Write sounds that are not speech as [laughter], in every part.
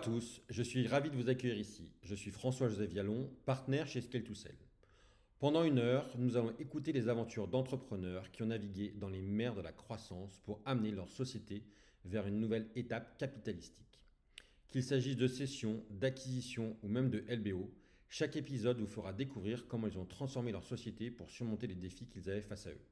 tous, je suis ravi de vous accueillir ici. Je suis François-Joseph Vialon, partenaire chez scale 2 Sell. Pendant une heure, nous allons écouter les aventures d'entrepreneurs qui ont navigué dans les mers de la croissance pour amener leur société vers une nouvelle étape capitalistique. Qu'il s'agisse de cession, d'acquisition ou même de LBO, chaque épisode vous fera découvrir comment ils ont transformé leur société pour surmonter les défis qu'ils avaient face à eux.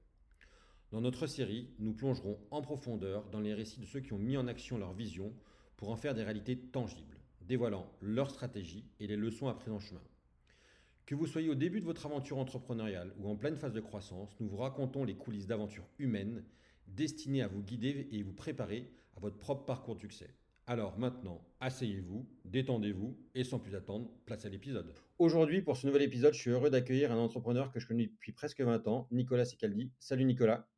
Dans notre série, nous plongerons en profondeur dans les récits de ceux qui ont mis en action leur vision pour en faire des réalités tangibles, dévoilant leur stratégie et les leçons apprises en chemin. Que vous soyez au début de votre aventure entrepreneuriale ou en pleine phase de croissance, nous vous racontons les coulisses d'aventures humaines destinées à vous guider et vous préparer à votre propre parcours de succès. Alors maintenant, asseyez-vous, détendez-vous et sans plus attendre, place à l'épisode. Aujourd'hui, pour ce nouvel épisode, je suis heureux d'accueillir un entrepreneur que je connais depuis presque 20 ans, Nicolas Sicaldi. Salut Nicolas.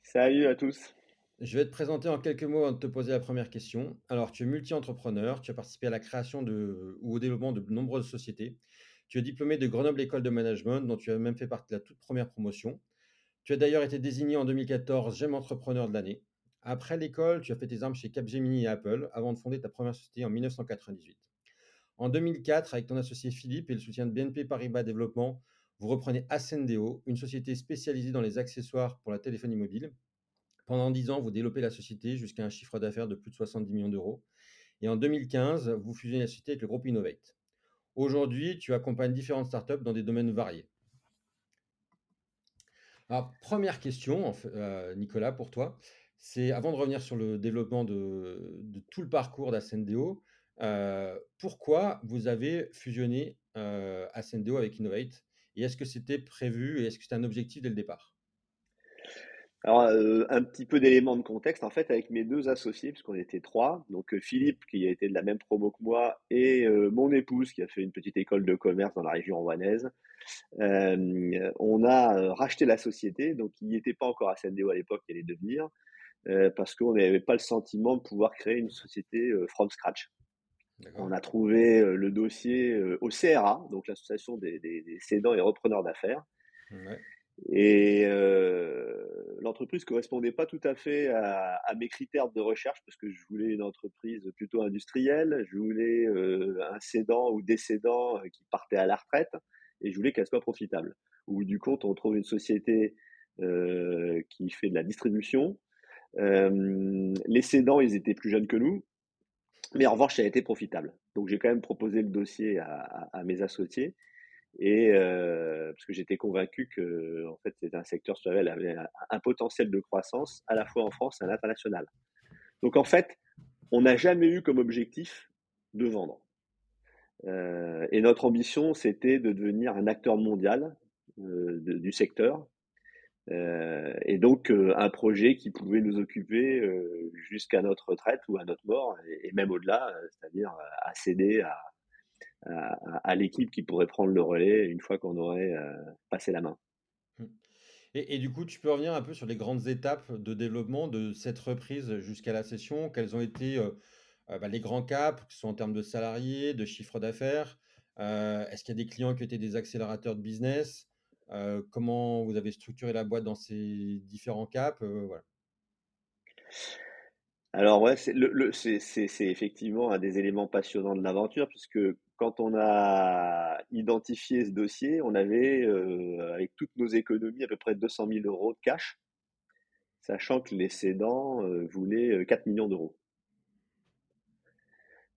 Salut à tous. Je vais te présenter en quelques mots avant de te poser la première question. Alors, tu es multi-entrepreneur, tu as participé à la création de, ou au développement de nombreuses sociétés. Tu es diplômé de Grenoble École de Management, dont tu as même fait partie de la toute première promotion. Tu as d'ailleurs été désigné en 2014 J'aime Entrepreneur de l'année. Après l'école, tu as fait tes armes chez Capgemini et Apple avant de fonder ta première société en 1998. En 2004, avec ton associé Philippe et le soutien de BNP Paribas Développement, vous reprenez Ascendeo, une société spécialisée dans les accessoires pour la téléphonie mobile. Pendant 10 ans, vous développez la société jusqu'à un chiffre d'affaires de plus de 70 millions d'euros. Et en 2015, vous fusionnez la société avec le groupe Innovate. Aujourd'hui, tu accompagnes différentes startups dans des domaines variés. Alors, première question, euh, Nicolas, pour toi, c'est avant de revenir sur le développement de, tout le parcours d'Ascendeo, euh, pourquoi vous avez fusionné euh, Ascendeo avec Innovate? Et est-ce que c'était prévu et est-ce que c'était un objectif dès le départ? Alors, euh, un petit peu d'éléments de contexte, en fait, avec mes deux associés, puisqu'on était trois, donc euh, Philippe, qui a été de la même promo que moi, et euh, mon épouse, qui a fait une petite école de commerce dans la région rouennaise, on a racheté la société, donc il n'y était pas encore à CNDO à l'époque, il allait devenir, parce qu'on n'avait pas le sentiment de pouvoir créer une société from scratch. On a trouvé le dossier au CRA, donc l'association des, des, des, cédants et repreneurs d'affaires. Ouais. Et euh, l'entreprise correspondait pas tout à fait à, mes critères de recherche parce que je voulais une entreprise plutôt industrielle, je voulais euh, un cédant ou décédant qui partait à la retraite et je voulais qu'elle soit profitable. Ou du compte, on trouve une société euh, qui fait de la distribution. Euh, les cédants, ils étaient plus jeunes que nous, mais en revanche, ça a été profitable. Donc j'ai quand même proposé le dossier à mes associés et euh, parce que j'étais convaincu que en fait c'était un secteur lequel avait un, potentiel de croissance à la fois en France et à l'international. Donc en fait, on n'a jamais eu comme objectif de vendre. Euh, et notre ambition, c'était de devenir un acteur mondial euh, du secteur. Et donc un projet qui pouvait nous occuper jusqu'à notre retraite ou à notre mort, et, et même au-delà, c'est-à-dire accéder à, à, l'équipe qui pourrait prendre le relais une fois qu'on aurait euh, passé la main. Mmh. Et, du coup, tu peux revenir un peu sur les grandes étapes de développement de cette reprise jusqu'à la session. Quels ont été euh, euh, bah, les grands caps, que ce soit en termes de salariés, de chiffre d'affaires Est-ce qu'il y a des clients qui étaient des accélérateurs de business Comment vous avez structuré la boîte dans ces différents caps voilà. Alors ouais, c'est effectivement un des éléments passionnants de l'aventure, puisque quand on a identifié ce dossier, on avait, euh, avec toutes nos économies, à peu près 200 000 euros de cash, sachant que les cédants euh, voulaient 4 euh, millions d'euros.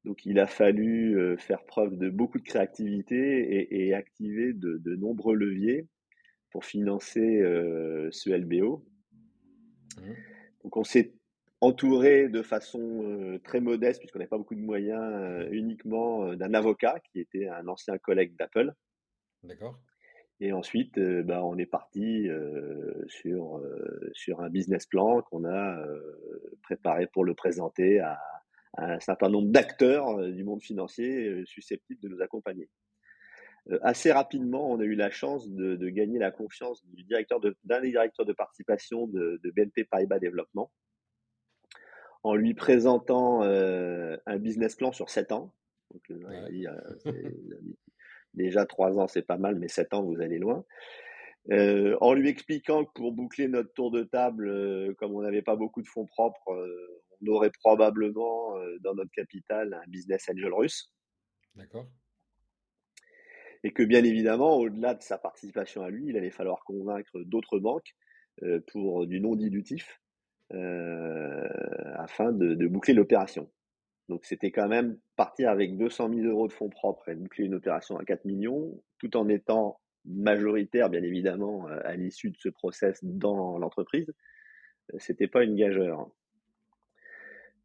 Donc il a fallu faire preuve de beaucoup de créativité et, activer de, nombreux leviers pour financer ce LBO. Mmh. Donc on s'est entouré de façon euh, très modeste, puisqu'on n'avait pas beaucoup de moyens, euh, uniquement euh, d'un avocat qui était un ancien collègue d'Apple. D'accord. Et ensuite, bah, on est parti sur, sur un business plan qu'on a préparé pour le présenter à, un certain nombre d'acteurs du monde financier susceptibles de nous accompagner. assez rapidement, on a eu la chance de, de gagner la confiance du directeur d'un des directeurs de participation de, de BNP Paribas Développement, en lui présentant euh, un business plan sur 7 ans. Donc, euh, déjà 3 ans, c'est pas mal, mais 7 ans, vous allez loin. Euh, en lui expliquant que pour boucler notre tour de table, comme on n'avait pas beaucoup de fonds propres, on aurait probablement dans notre capital un business angel russe. D'accord. Et que bien évidemment, au-delà de sa participation à lui, il allait falloir convaincre d'autres banques pour du non dilutif afin de boucler l'opération. Donc c'était quand même partir avec 200 000 euros de fonds propres et boucler une opération à 4 millions, tout en étant majoritaire, bien évidemment, euh, à l'issue de ce process dans l'entreprise. Euh, c'était pas une gageure.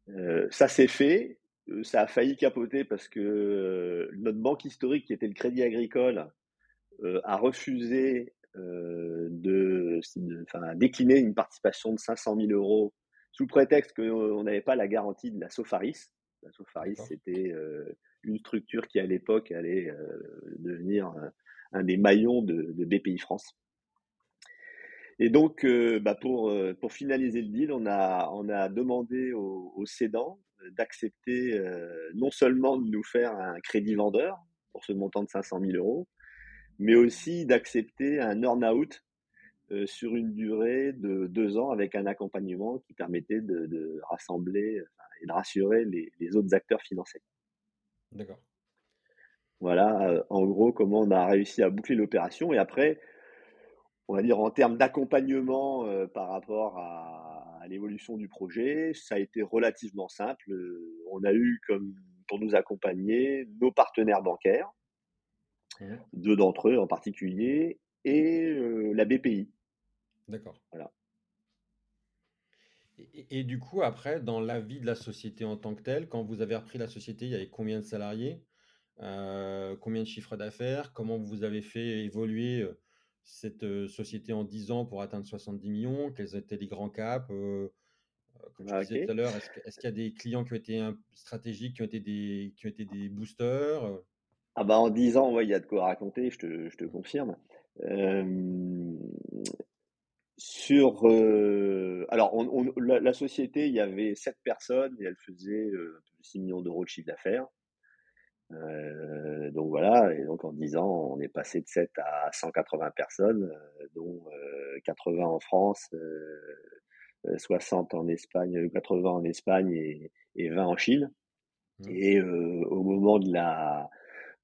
Euh, ça s'est fait. Ça a failli capoter parce que notre banque historique, qui était le Crédit Agricole, a refusé de, enfin, décliner une participation de 500 000 euros sous prétexte qu'on n'avait pas la garantie de la Sofaris. La Sofaris, c'était une structure qui, à l'époque, allait devenir un des maillons de, BPI France. Et donc, bah, pour, pour finaliser le deal, on a, on a demandé aux, aux cédants d'accepter non seulement de nous faire un crédit vendeur pour ce montant de 500 000 euros, mais aussi d'accepter un earn-out sur une durée de deux ans avec un accompagnement qui permettait de, rassembler et de rassurer les, autres acteurs financiers. D'accord. Voilà, en gros, comment on a réussi à boucler l'opération. Et après, on va dire en termes d'accompagnement par rapport à, l'évolution du projet, ça a été relativement simple. on a eu comme pour nous accompagner nos partenaires bancaires, mmh. deux d'entre eux en particulier, et la BPI. D'accord. Voilà. Et, du coup, après, dans la vie de la société en tant que telle, quand vous avez repris la société, il y avait combien de salariés euh, Combien de chiffres d'affaires Comment vous avez fait évoluer cette société en 10 ans pour atteindre 70 millions? Quels étaient les grands caps Comme je ah, disais tout à l'heure, est-ce, qu'il y a des clients qui ont été stratégiques, qui ont été des, qui ont été des boosters ah bah en 10 ans, il y a de quoi raconter, je te, je te confirme. Sur, euh, alors, on, la, société, il y avait 7 personnes et elle faisait 6 millions d'euros de chiffre d'affaires. Euh, donc voilà, et donc en 10 ans, on est passé de 7 à 180 personnes, dont 80 en France, 60 en Espagne, 80 en Espagne et, et 20 en Chine. Mmh. Et au moment de la,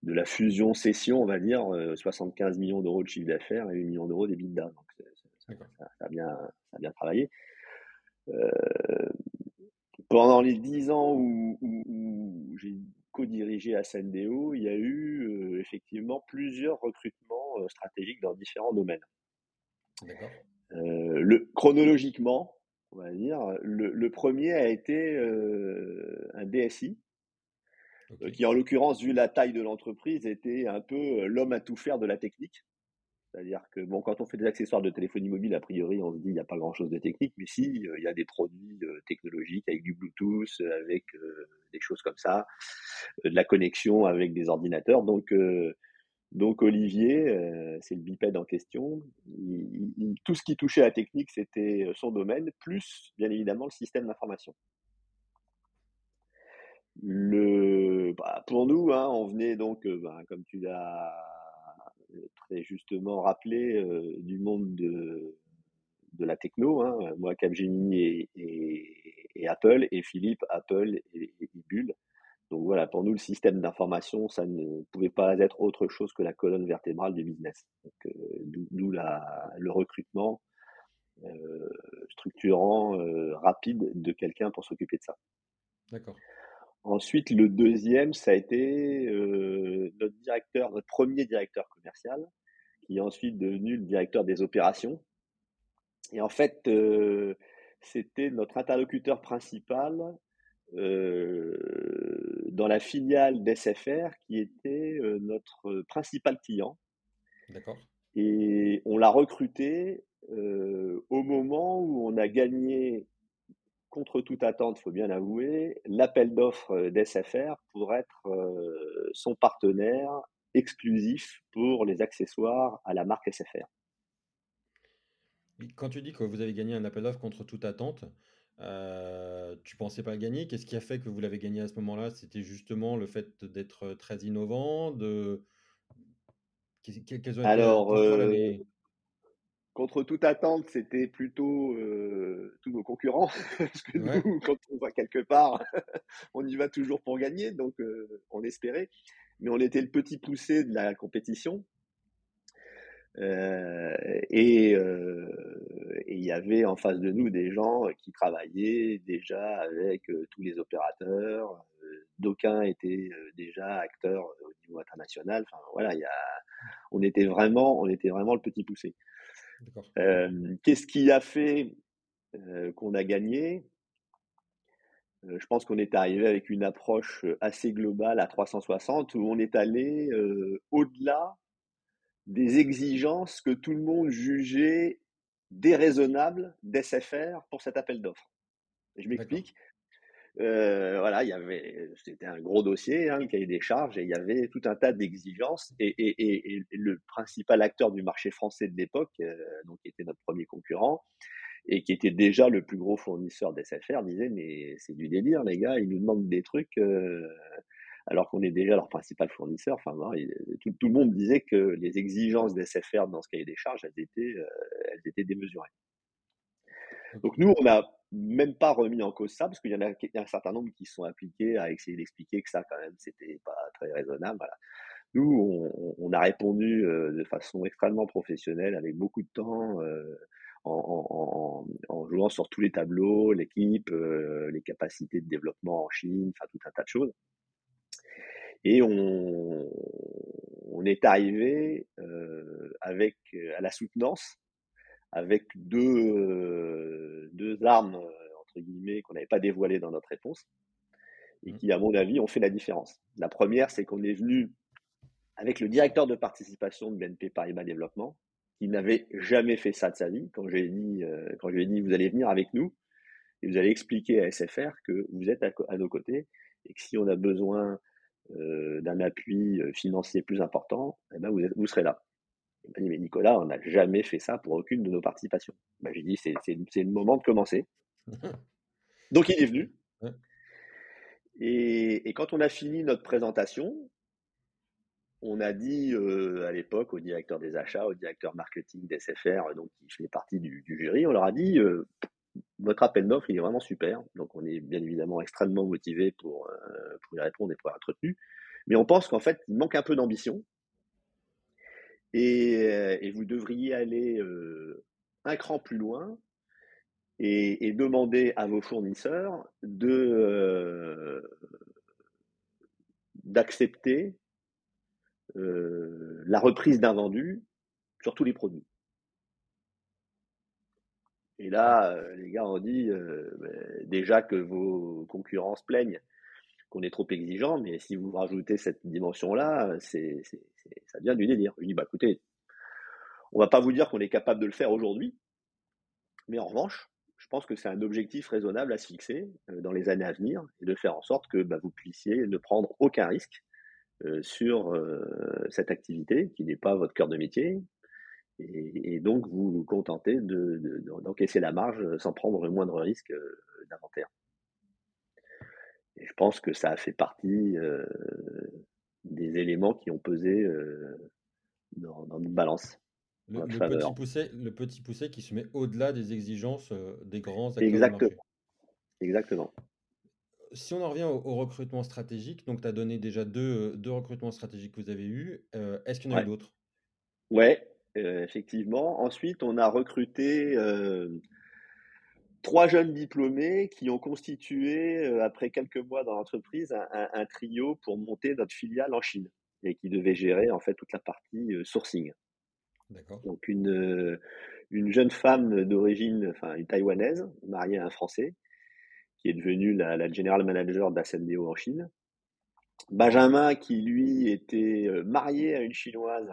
de la fusion session, on va dire, 75 millions d'euros de chiffre d'affaires et 8 millions d'euros d'EBITDA. Donc ça, a bien, ça a bien travaillé. Euh, pendant les dix ans où, j'ai co-dirigé à Sendeo, il y a eu euh, effectivement plusieurs recrutements euh, stratégiques dans différents domaines. le, chronologiquement, on va dire, le, premier a été un DSI, qui en l'occurrence, vu la taille de l'entreprise, était un peu l'homme à tout faire de la technique. C'est-à-dire que bon, quand on fait des accessoires de téléphonie mobile, a priori, on se dit il n'y a pas grand-chose de technique, mais si, euh, il y a des produits euh, technologiques avec du Bluetooth, avec euh, des choses comme ça, de la connexion avec des ordinateurs. Donc, donc Olivier, c'est le bipède en question. tout ce qui touchait à la technique, c'était son domaine, plus bien évidemment le système d'information. Bah, pour nous, hein, on venait donc, bah, comme tu l'as très justement rappelé du monde de, la techno. Hein. Moi, Capgemini et, Apple, et Philippe, Apple et, Bull. Donc voilà, pour nous, le système d'information, ça ne pouvait pas être autre chose que la colonne vertébrale du business. D'où le recrutement structurant, rapide de quelqu'un pour s'occuper de ça. D'accord. Ensuite, le deuxième, ça a été euh, notre directeur, notre premier directeur commercial, qui est ensuite devenu le directeur des opérations. Et en fait, euh, c'était notre interlocuteur principal euh, dans la filiale d'SFR, qui était notre principal client. D'accord. Et on l'a recruté au moment où on a gagné contre toute attente, il faut bien l'avouer, l'appel d'offres euh, d'SFR pour être euh, son partenaire exclusif pour les accessoires à la marque SFR. Quand tu dis que vous avez gagné un appel d'offres contre toute attente, euh, tu pensais pas le gagner? Qu'est-ce qui a fait que vous l'avez gagné à ce moment-là? C'était justement le fait d'être très innovant, de Alors, contre toute attente, c'était plutôt tous nos concurrents. [laughs] Parce que nous, quand on va quelque part, [laughs] on y va toujours pour gagner, donc on espérait. Mais on était le petit poussé de la compétition. et il y avait en face de nous des gens qui travaillaient déjà avec tous les opérateurs. D'aucuns étaient déjà acteurs au niveau international. Enfin voilà, il y a, on était vraiment, on était vraiment le petit poussé. Qu'est-ce qui a fait qu'on a gagné? Je pense qu'on est arrivé avec une approche assez globale à 360 où on est allé au-delà des exigences que tout le monde jugeait déraisonnables d'SFR pour cet appel d'offres. Je m'explique. Euh, voilà, il y avait, c'était un gros dossier, hein, le cahier des charges, et il y avait tout un tas d'exigences. Et, et, et, le principal acteur du marché français de l'époque, euh, donc qui était notre premier concurrent, et qui était déjà le plus gros fournisseur d'SFR, disait mais c'est du délire, les gars, ils nous demandent des trucs. Euh, alors qu'on est déjà leur principal fournisseur. Enfin, tout, tout, le monde disait que les exigences d'SFR dans ce cahier des charges, elles étaient, elles étaient démesurées. Donc nous, on n'a même pas remis en cause ça, parce qu'il y en a, un certain nombre qui sont appliqués à essayer d'expliquer que ça, quand même, c'était pas très raisonnable. Voilà. Nous, on, a répondu euh, de façon extrêmement professionnelle, avec beaucoup de temps, euh, en, jouant sur tous les tableaux, l'équipe, euh, les capacités de développement en Chine, enfin tout un tas de choses. Et on, on est arrivé avec à la soutenance avec deux, deux armes, entre guillemets, qu'on n'avait pas dévoilées dans notre réponse, et mmh. qui, à mon avis, ont fait la différence. La première, c'est qu'on est venu avec le directeur de participation de BNP Paribas Développement, qui n'avait jamais fait ça de sa vie. Quand, j'ai dit, quand je lui ai dit, vous allez venir avec nous, et vous allez expliquer à SFR que vous êtes à, nos côtés, et que si on a besoin d'un appui financier plus important, eh ben vous, vous serez là. Il m'a dit, mais Nicolas, on n'a jamais fait ça pour aucune de nos participations. Ben, j'ai dit, c'est, c'est, le moment de commencer. [laughs] Donc il est venu. Et, et, quand on a fini notre présentation, on a dit euh, à l'époque au directeur des achats, au directeur marketing d'SFR, donc qui fait partie du, jury, on leur a dit euh, votre appel d'offres, il est vraiment super. Donc on est bien évidemment extrêmement motivé pour, euh, pour y répondre et pour être retenu. Mais on pense qu'en fait, il manque un peu d'ambition euh, et, vous devriez aller euh, un cran plus loin et, demander à vos fournisseurs de euh, d'accepter la reprise d'un vendu sur tous les produits. Et là, les gars ont dit ben, déjà que vos concurrents plaignent qu'on est trop exigeant, mais si vous rajoutez cette dimension-là, c'est, ça devient du délire. Je dis, bah écoutez, on va pas vous dire qu'on est capable de le faire aujourd'hui, mais en revanche, je pense que c'est un objectif raisonnable à se fixer euh, dans les années à venir et de faire en sorte que bah, vous puissiez ne prendre aucun risque euh, sur euh, cette activité qui n'est pas votre cœur de métier. Et, donc vous vous contentez d'encaisser la marge sans prendre le moindre risque d'inventaire. Et je pense que ça a fait partie euh, des éléments qui ont pesé euh, dans, dans, notre balance. Le, petit poussé, le petit poussé qui se met au-delà des exigences euh, des grands acteurs Exactement. Exactement. Si on en revient au, recrutement stratégique, donc tu as donné déjà deux, deux, recrutements stratégiques que vous avez eus. Est-ce qu'il y en a eu d'autres? Oui, effectivement. Ensuite, on a recruté trois jeunes diplômés qui ont constitué, euh, après quelques mois dans l'entreprise, un, trio pour monter notre filiale en Chine et qui devait gérer en fait toute la partie euh, sourcing. Donc une, euh, une jeune femme d'origine, enfin une taïwanaise, mariée à un Français, qui est devenue la, la general manager d'Ascendeo en Chine. Benjamin, qui lui était marié à une chinoise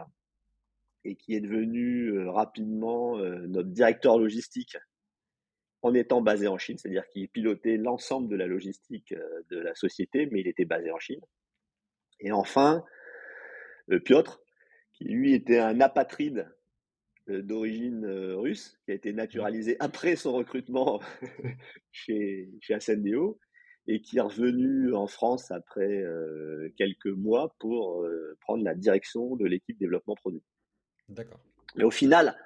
et qui est devenu rapidement notre directeur logistique en étant basé en Chine, c'est-à-dire qu'il pilotait l'ensemble de la logistique euh, de la société, mais il était basé en Chine. Et enfin, euh, Piotr, qui lui était un apatride euh, d'origine russe, qui a été naturalisé après son recrutement [laughs] chez, chez Ascendeo, et qui est revenu en France après quelques mois pour prendre la direction de l'équipe développement produit. D'accord. Mais au final,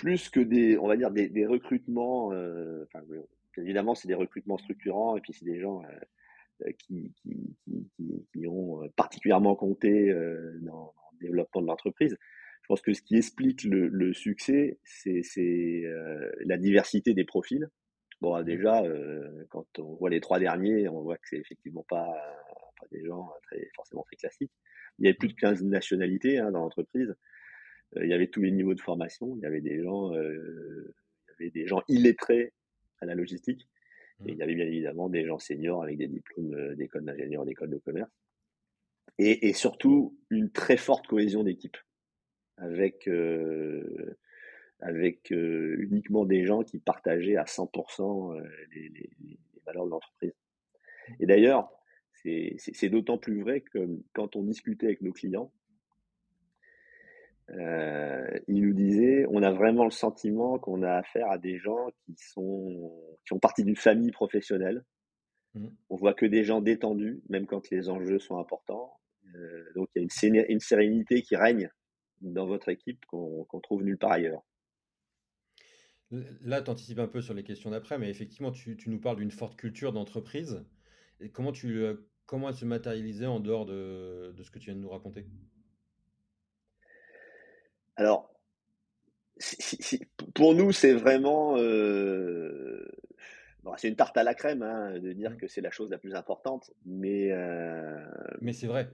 plus que des, on va dire, des, recrutements, euh, évidemment, c'est des recrutements structurants, et puis c'est des gens qui, qui, ont particulièrement compté dans, le développement de l'entreprise. Je pense que ce qui explique le, succès, c'est la diversité des profils. Bon, mmh. déjà, quand on voit les trois derniers, on voit que c'est effectivement pas, pas des gens très, forcément très classiques. Il y avait plus de 15 nationalités hein, dans l'entreprise. Il y avait tous les niveaux de formation. Il y avait des gens, il y avait des gens illettrés à la logistique. Et il y avait bien évidemment des gens seniors avec des diplômes d'école d'ingénieur, d'école de commerce. Et, et, surtout, une très forte cohésion d'équipe avec, euh, avec euh, uniquement des gens qui partageaient à 100% euh, les, les, les, valeurs de l'entreprise. Et d'ailleurs, c'est d'autant plus vrai que quand on discutait avec nos clients, euh, ils nous disaient, on a vraiment le sentiment qu'on a affaire à des gens qui sont qui ont partie d'une famille professionnelle. Mmh. On voit que des gens détendus, même quand les enjeux sont importants. Euh, donc il y a une, une, sérénité qui règne dans votre équipe qu'on trouve nulle part ailleurs. Là, tu anticipes un peu sur les questions d'après, mais effectivement, tu, tu nous parles d'une forte culture d'entreprise. Et comment, tu, euh, comment elle se matérialisait en dehors de, de, ce que tu viens de nous raconter? Alors, pour nous, c'est vraiment. Euh, c'est une tarte à la crème hein, de dire mmh. que c'est la chose la plus importante, mais. Euh, mais c'est vrai.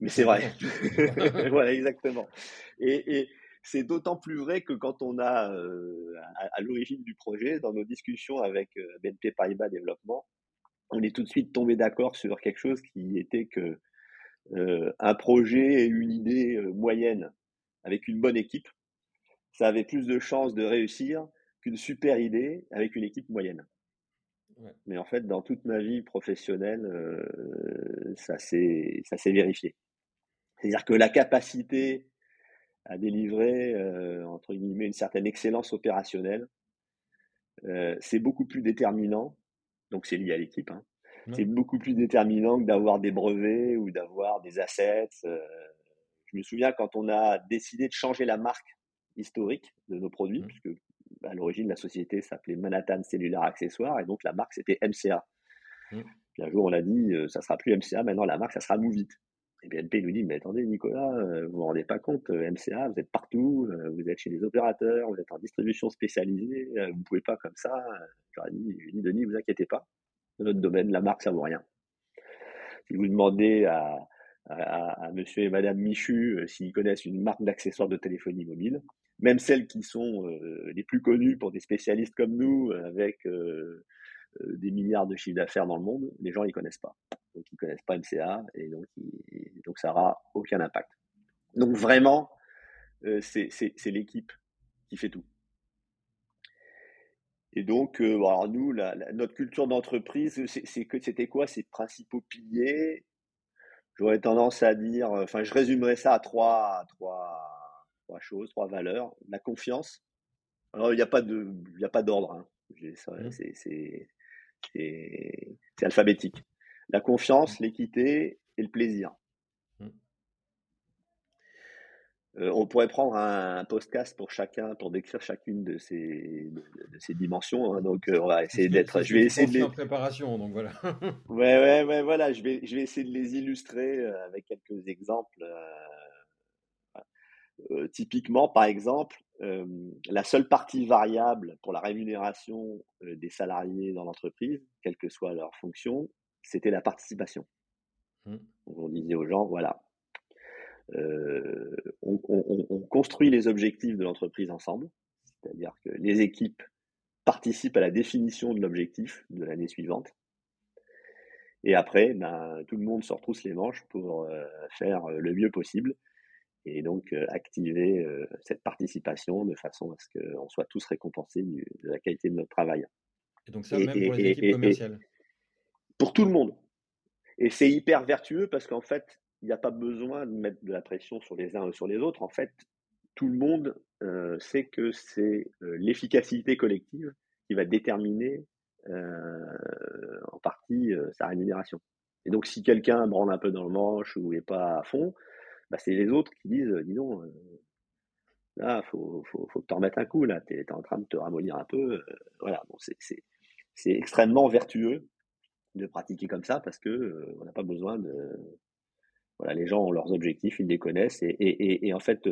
Mais c'est vrai. [laughs] voilà, exactement. Et, et c'est d'autant plus vrai que quand on a, euh, à, l'origine du projet, dans nos discussions avec BNP Paribas Développement, on est tout de suite tombé d'accord sur quelque chose qui était que un projet et une idée moyenne avec une bonne équipe, ça avait plus de chances de réussir qu'une super idée avec une équipe moyenne. Mais en fait, dans toute ma vie professionnelle, ça s'est vérifié. C'est-à-dire que la capacité à délivrer, euh, entre guillemets, une certaine excellence opérationnelle, euh, c'est beaucoup plus déterminant. Donc, c'est lié à l'équipe. Hein. C'est beaucoup plus déterminant que d'avoir des brevets ou d'avoir des assets. Euh. Je me souviens quand on a décidé de changer la marque historique de nos produits, mmh. puisque à l'origine, la société s'appelait Manhattan Cellular Accessoires, et donc la marque, c'était MCA. Mmh. Puis un jour, on a dit, ça sera plus MCA, maintenant la marque, ça sera Movit. Et BNP nous dit, mais attendez Nicolas, euh, vous vous rendez pas compte, euh, MCA, vous êtes partout, euh, vous êtes chez les opérateurs, vous êtes en distribution spécialisée, vous pouvez pas comme ça. J'aurais dit, dit, Denis, vous inquiétez pas, dans notre domaine, la marque, ça vaut rien. Si vous demandez à, à, monsieur et madame Michu s'ils connaissent une marque d'accessoires de téléphonie mobile, même celles qui sont les plus connues pour des spécialistes comme nous, avec des milliards de chiffres d'affaires dans le monde, les gens ils connaissent pas donc ils connaissent pas MCA et donc, donc ça n'aura aucun impact. Donc vraiment, euh, c'est l'équipe qui fait tout. Et donc, euh, alors nous, notre culture d'entreprise, c'était quoi? Ces principaux piliers J'aurais tendance à dire, enfin, je résumerais ça à trois, trois, trois choses, trois valeurs. La confiance. Alors, il n'y a pas de, il a pas d'ordre. Hein. Mmh. C'est alphabétique la confiance, mmh. l'équité et le plaisir. Mmh. Euh, on pourrait prendre un, podcast pour chacun pour décrire chacune de ces, de, ces dimensions. Hein. donc, euh, on va essayer d'être. Je vais essayer de les... en préparation, donc voilà. [laughs] ouais, ouais, ouais, voilà. Je vais, je vais essayer de les illustrer euh, avec quelques exemples. typiquement, par exemple, la seule partie variable pour la rémunération des salariés dans l'entreprise, quelle que soit leur fonction, c'était la participation. Mmh. On disait aux gens, voilà, euh, on, construit les objectifs de l'entreprise ensemble, c'est-à-dire que les équipes participent à la définition de l'objectif de l'année suivante. Et après, ben, tout le monde se retrousse les manches pour euh, faire le mieux possible et donc euh, activer cette participation de façon à ce qu'on soit tous récompensés de la qualité de notre travail. Et donc ça, même pour les équipes commerciales? pour tout le monde. Et c'est hyper vertueux parce qu'en fait, il n'y a pas besoin de mettre de la pression sur les uns ou sur les autres. En fait, tout le monde euh, sait que c'est euh, l'efficacité collective qui va déterminer euh, en partie sa rémunération. Et donc, si quelqu'un branle un peu dans le manche ou n'est pas à fond, bah, c'est les autres qui disent, dis donc, là, faut, faut, faut que tu en remettes un coup, là, tu es, en train de te ramollir un peu. voilà, bon, c'est extrêmement vertueux de pratiquer comme ça parce que on n'a pas besoin de. Voilà, les gens ont leurs objectifs, ils les connaissent et, et, et, en fait,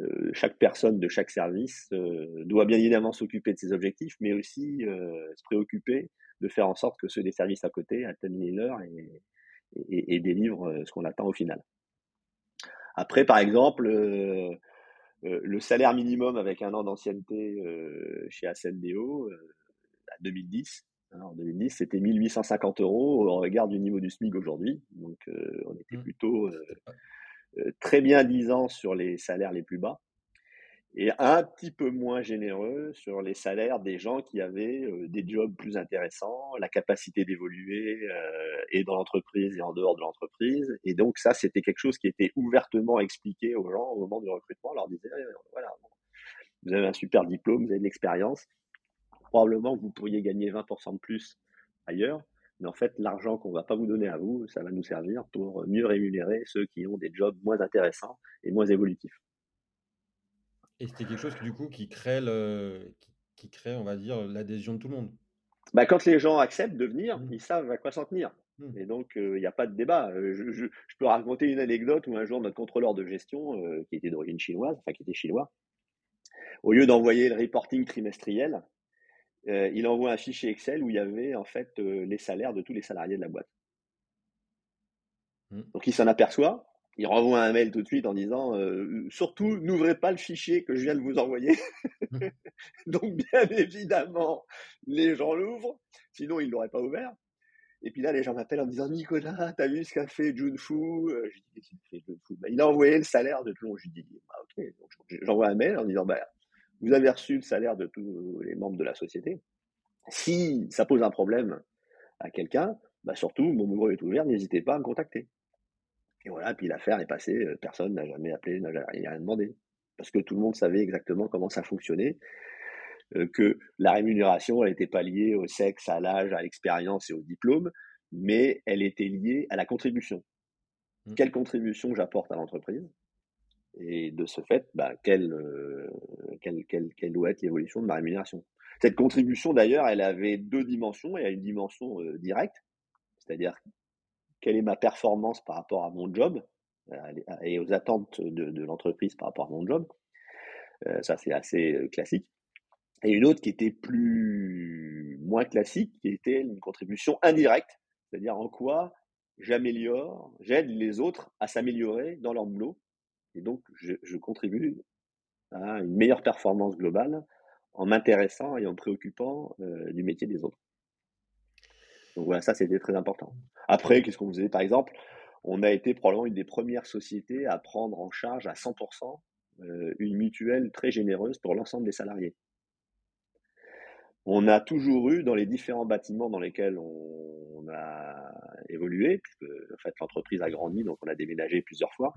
euh, chaque personne de chaque service euh, doit bien évidemment s'occuper de ses objectifs, mais aussi euh, se préoccuper de faire en sorte que ceux des services à côté atteignent les leurs et, délivrent ce qu'on attend au final. Après, par exemple, le salaire minimum avec un an d'ancienneté chez Ascendeo, à 2010, hein, en 2010, c'était 1850 euros au regard du niveau du SMIC aujourd'hui. Donc, on était mmh. plutôt euh, très bien disant sur les salaires les plus bas et un petit peu moins généreux sur les salaires des gens qui avaient euh, des jobs plus intéressants, la capacité d'évoluer euh, et dans l'entreprise et en dehors de l'entreprise. Et donc ça, c'était quelque chose qui était ouvertement expliqué aux gens au moment du recrutement. On leur disait, voilà, vous avez un super diplôme, vous avez de l'expérience, probablement que vous pourriez gagner 20% de plus ailleurs. Mais en fait, l'argent qu'on va pas vous donner à vous, ça va nous servir pour mieux rémunérer ceux qui ont des jobs moins intéressants et moins évolutifs. Et c'était quelque chose du coup qui crée le, qui, crée, on va dire, l'adhésion de tout le monde. Bah, quand les gens acceptent de venir, mmh. ils savent à quoi s'en tenir. Mmh. Et donc, il n'y a pas de débat. Je, je, peux raconter une anecdote où un jour, notre contrôleur de gestion, qui était d'origine chinoise, enfin qui était chinois, au lieu d'envoyer le reporting trimestriel, euh, il envoie un fichier Excel où il y avait en fait euh, les salaires de tous les salariés de la boîte. Mmh. Donc il s'en aperçoit, il renvoie un mail tout de suite en disant euh, surtout n'ouvrez pas le fichier que je viens de vous envoyer. Mmh. [laughs] Donc bien évidemment, les gens l'ouvrent, sinon ils ne l'auraient pas ouvert. Et puis là, les gens m'appellent en me disant Nicolas, t'as vu ce qu'a fait Junfu? Je dis fait Junfu? Bah, Il a envoyé le salaire de tout le monde. Je dis bah, ok. J'envoie un mail en disant bah, vous avez reçu le salaire de tous les membres de la société. Si ça pose un problème à quelqu'un, bah surtout, mon bureau est ouvert, n'hésitez pas à me contacter. Et voilà, puis l'affaire est passée, euh, personne n'a jamais appelé, n'a rien demandé. Parce que tout le monde savait exactement comment ça fonctionnait, euh, que la rémunération, elle n'était pas liée au sexe, à l'âge, à l'expérience et au diplôme, mais elle était liée à la contribution. Mmh. Quelle contribution j'apporte à l'entreprise? Et de ce fait, bah, quelle, euh, quelle, quelle, quelle, doit être l'évolution de ma rémunération. Cette contribution, d'ailleurs, elle avait deux dimensions. Y a une dimension euh, directe, c'est-à-dire quelle est ma performance par rapport à mon job euh, et aux attentes de, de l'entreprise par rapport à mon job. ça, c'est assez classique. Et une autre qui était plus moins classique, qui était une contribution indirecte, c'est-à-dire en quoi j'améliore, j'aide les autres à s'améliorer dans leur boulot et donc, je, contribue à une meilleure performance globale en m'intéressant et en préoccupant euh, du métier des autres. Donc voilà, ça c'était très important. Après, qu'est-ce qu'on faisait? Par exemple, on a été probablement une des premières sociétés à prendre en charge à 100% euh, une mutuelle très généreuse pour l'ensemble des salariés. On a toujours eu dans les différents bâtiments dans lesquels on, a évolué, puisque en fait l'entreprise a grandi, donc on a déménagé plusieurs fois,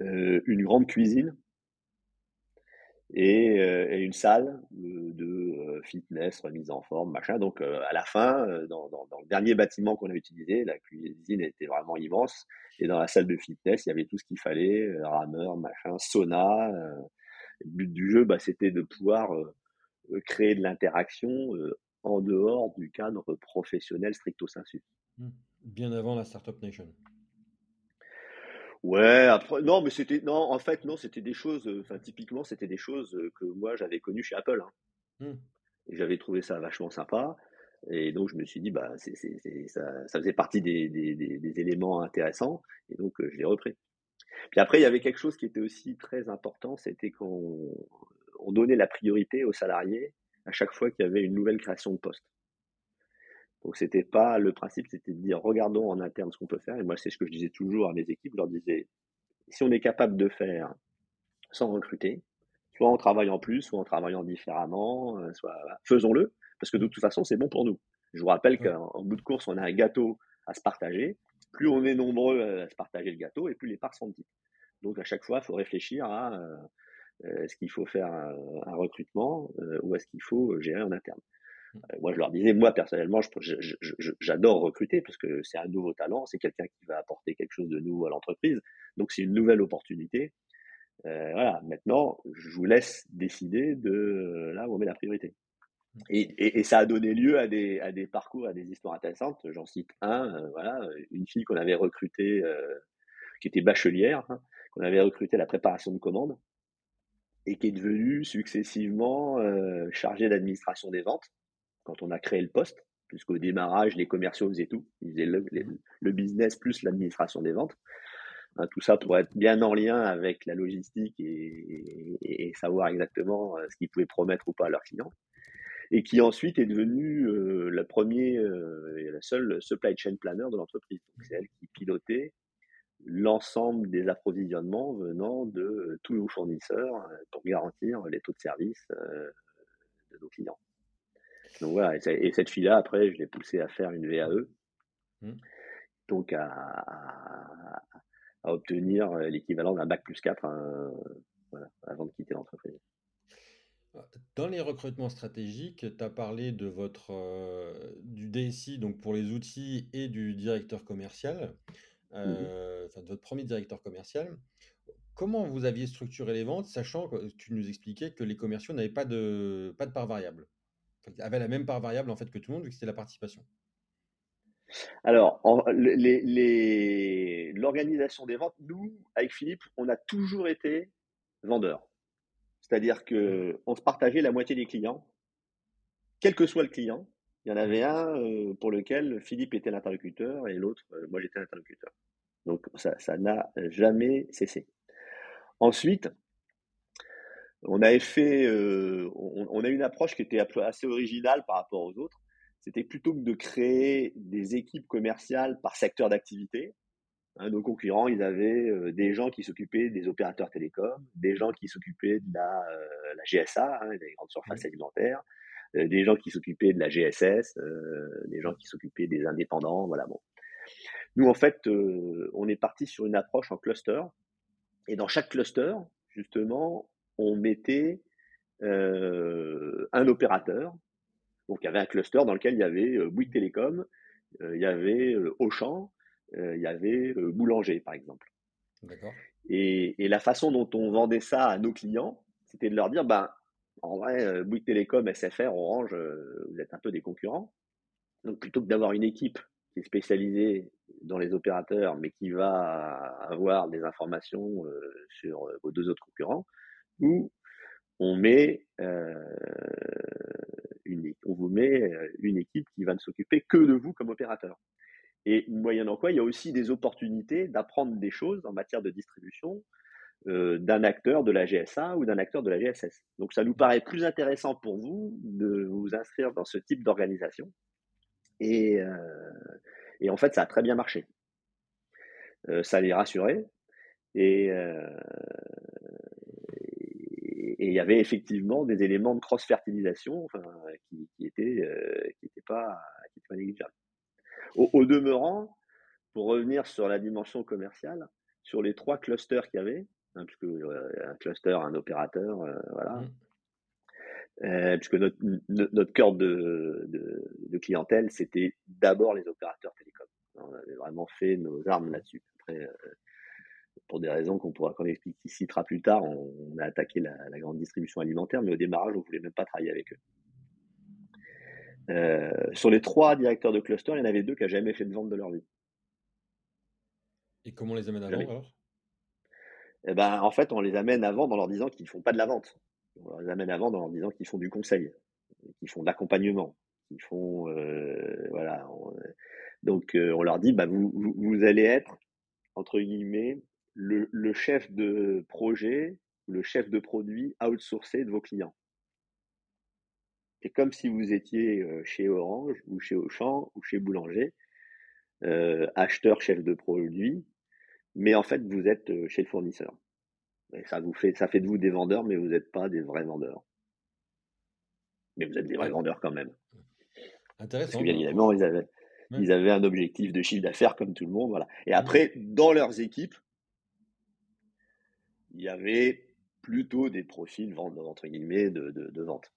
une grande cuisine et, euh, une salle de, euh, fitness, remise en forme, machin. Donc à la fin, dans, le dernier bâtiment qu'on a utilisé, la cuisine était vraiment immense. Et dans la salle de fitness, il y avait tout ce qu'il fallait, rameur, machin, sauna. le but du jeu, bah, c'était de pouvoir créer de l'interaction en dehors du cadre professionnel stricto sensu. Mmh. Bien avant la Startup Nation. Ouais, après, non, mais c'était, non, en fait, non, c'était des choses, euh, enfin, typiquement, c'était des choses euh, que moi j'avais connues chez Apple. Hein. Mmh. Et j'avais trouvé ça vachement sympa. Et donc, je me suis dit, bah, c'est, c'est, ça, ça faisait partie des, des, des, éléments intéressants. Et donc, euh, je l'ai repris. Puis après, il y avait quelque chose qui était aussi très important, c'était qu'on on donnait la priorité aux salariés à chaque fois qu'il y avait une nouvelle création de poste. Donc c'était pas le principe, c'était de dire regardons en interne ce qu'on peut faire. Et moi c'est ce que je disais toujours à mes équipes, je leur disais si on est capable de faire sans recruter, soit en travaillant plus, soit en travaillant différemment, euh, soit faisons-le parce que de toute façon c'est bon pour nous. Je vous rappelle qu'en bout de course on a un gâteau à se partager. Plus on est nombreux à se partager le gâteau et plus les parts sont petites. Donc à chaque fois il faut réfléchir à euh, euh, est-ce qu'il faut faire un, un recrutement ou est-ce qu'il faut gérer en interne. Euh, moi, je leur disais, moi, personnellement, j'adore recruter parce que c'est un nouveau talent, c'est quelqu'un qui va apporter quelque chose de nouveau à l'entreprise. Donc, c'est une nouvelle opportunité. voilà, maintenant, je vous laisse décider de là où on met la priorité. Et, ça a donné lieu à des, à des parcours, à des histoires intéressantes. J'en cite un, voilà, une fille qu'on avait recrutée, qui était bachelière, hein, qu'on avait recrutée à la préparation de commandes et qui est devenue successivement chargée d'administration des ventes quand on a créé le poste, puisqu'au démarrage, les commerciaux faisaient tout. Ils faisaient le, business plus l'administration des ventes. Hein, tout ça pour être bien en lien avec la logistique et, savoir exactement ce qu'ils pouvaient promettre ou pas à leurs clients. Et qui ensuite est devenu euh, la première et la seule supply chain planner de l'entreprise. C'est elle qui pilotait l'ensemble des approvisionnements venant de tous nos fournisseurs pour garantir les taux de service de nos clients. Donc voilà, et, cette fille-là, après, je l'ai poussée à faire une VAE, mmh. donc à, obtenir l'équivalent d'un bac plus 4 hein, avant de quitter l'entreprise. Dans les recrutements stratégiques, tu as parlé de votre, euh, du DSI, donc pour les outils, et du directeur commercial, mmh euh, enfin de votre premier directeur commercial. Comment vous aviez structuré les ventes, sachant que tu nous expliquais que les commerciaux n'avaient pas de, pas de part variable? Avait la même part variable en fait que tout le monde vu que c'était la participation. Alors, l'organisation des ventes, nous, avec Philippe, on a toujours été vendeurs. C'est-à-dire qu'on se partageait la moitié des clients, quel que soit le client. Il y en avait un euh, pour lequel Philippe était l'interlocuteur et l'autre, euh, moi j'étais l'interlocuteur. Donc ça n'a jamais cessé. Ensuite, on avait fait, euh, on, a une approche qui était assez originale par rapport aux autres. C'était plutôt que de créer des équipes commerciales par secteur d'activité. Hein, nos concurrents, ils avaient euh, des gens qui s'occupaient des opérateurs télécoms, des gens qui s'occupaient de la, euh, GSA, hein, des grandes surfaces alimentaires, des gens qui s'occupaient de la GSS, des gens qui s'occupaient des indépendants. Voilà bon. Nous, en fait, on est parti sur une approche en cluster. Et dans chaque cluster, justement, on mettait euh, un opérateur. Donc il y avait un cluster dans lequel il y avait euh, Bouygues Télécom, euh, il y avait Auchan, il y avait Boulanger par exemple. Et, la façon dont on vendait ça à nos clients, c'était de leur dire, ben, en vrai, Bouygues Télécom, SFR, Orange, vous êtes un peu des concurrents. Donc plutôt que d'avoir une équipe qui est spécialisée dans les opérateurs, mais qui va avoir des informations sur vos deux autres concurrents, où on met euh, une, vous met euh, une équipe qui va ne s'occuper que de vous comme opérateur. Et moyennant quoi, il y a aussi des opportunités d'apprendre des choses en matière de distribution euh, d'un acteur de la GSA ou d'un acteur de la GSS. Donc ça nous paraît plus intéressant pour vous de vous inscrire dans ce type d'organisation. Et, et, en fait, ça a très bien marché. ça les rassurait. Et, et il y avait effectivement des éléments de cross-fertilisation enfin, qui n'étaient euh, qui pas, qui pas négligeables. Au, demeurant, pour revenir sur la dimension commerciale, sur les trois clusters qu'il y avait, hein, puisque euh, un cluster, un opérateur, euh, voilà, mmh. puisque notre, notre cœur de, de, de clientèle, c'était d'abord les opérateurs télécoms. On avait vraiment fait nos armes là-dessus. Après, pour des raisons qu'on pourra qu'on explique ici plus tard, on, a attaqué la, grande distribution alimentaire, mais au démarrage, on voulait même pas travailler avec eux. Euh, sur les trois directeurs de cluster, il y en avait deux qui n'ont jamais fait de vente de leur vie. Et comment on les amène avant alors? Eh ben, En fait, on les amène avant dans leur disant qu'ils ne font pas de la vente. On les amène avant dans leur disant qu'ils font du conseil, qu'ils font de l'accompagnement, qu'ils font. Euh, voilà. donc, euh, on leur dit bah, vous, vous allez être, entre guillemets, le, chef de projet, le chef de produit outsourcé de vos clients. C'est comme si vous étiez euh, chez Orange ou chez Auchan ou chez Boulanger, euh, acheteur, chef de produit, mais en fait vous êtes euh, chez le fournisseur. ça vous fait, ça fait de vous des vendeurs, mais vous n'êtes pas des vrais vendeurs. Mais vous êtes des vrais vendeurs quand même. Intéressant. Parce bien évidemment, ils avaient, ils avaient un objectif de chiffre d'affaires comme tout le monde, voilà. Et après, dans leurs équipes, il y avait plutôt des profils entre guillemets de, de, vente.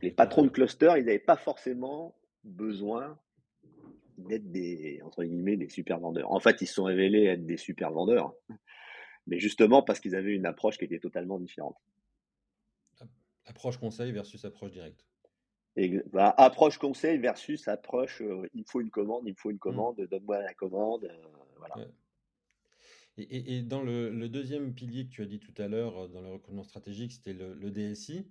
Les patrons de cluster, ils n'avaient pas forcément besoin d'être des entre guillemets des super vendeurs. En fait, ils se sont révélés être des super vendeurs. Mais justement parce qu'ils avaient une approche qui était totalement différente. Approche conseil versus approche directe. Bah, approche conseil versus approche euh, il faut une commande, il faut une mmh. commande, donne-moi la commande. Euh, voilà. Et, dans le, deuxième pilier que tu as dit tout à l'heure euh, dans le recrutement stratégique, c'était le, DSI.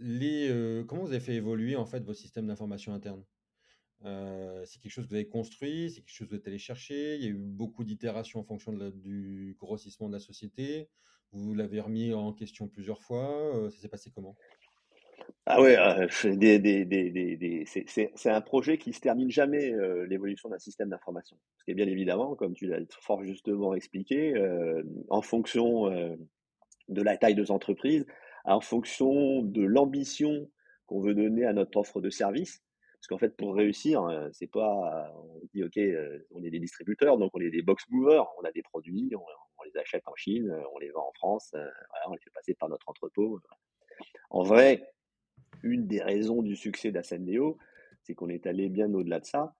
les, comment vous avez fait évoluer en fait vos systèmes d'information interne? C'est quelque chose que vous avez construit, c'est quelque chose que vous êtes allé chercher. Il y a eu beaucoup d'itérations en fonction du grossissement de la société. Vous l'avez remis en question plusieurs fois. ça s'est passé comment? Ah ouais, c'est un projet qui se termine jamais, l'évolution d'un système d'information. Parce que bien évidemment, comme tu l'as fort justement expliqué, en fonction de la taille des entreprises, en fonction de l'ambition qu'on veut donner à notre offre de service, parce qu'en fait, pour réussir, euh, c'est pas, on dit, OK, euh, on est des distributeurs, donc on est des box movers, on a des produits, on, les achète en Chine, euh, on les vend en France, on les fait passer par notre entrepôt. En vrai, une des raisons du succès d'Ascendeo, c'est qu'on est allé bien au-delà de ça,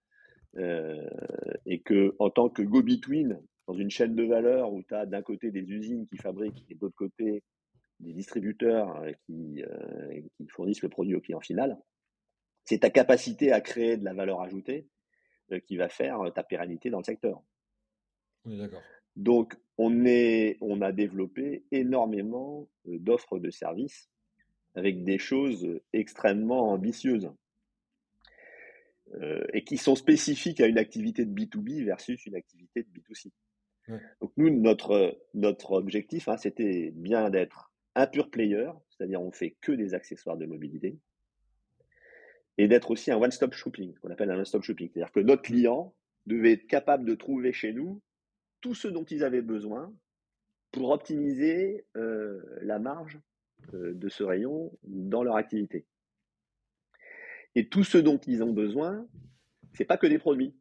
et que en tant que go-between, dans une chaîne de valeur où tu as d'un côté des usines qui fabriquent et de l'autre côté des distributeurs qui, qui fournissent le produit au client final, c'est ta capacité à créer de la valeur ajoutée euh, qui va faire euh, ta pérennité dans le secteur. d'accord. Donc, on, est, on a développé énormément euh, d'offres de services avec des choses extrêmement ambitieuses et qui sont spécifiques à une activité de B2B versus une activité de B2C. Donc, nous, notre, notre objectif, hein, c'était bien d'être un pur player, c'est-à-dire on fait que des accessoires de mobilité et d'être aussi un one-stop shopping, qu'on appelle un one-stop shopping. C'est-à-dire que notre client devait être capable de trouver chez nous tout ce dont ils avaient besoin pour optimiser euh, la marge euh, de ce rayon dans leur activité. Et tout ce dont ils ont besoin, c'est pas que des produits.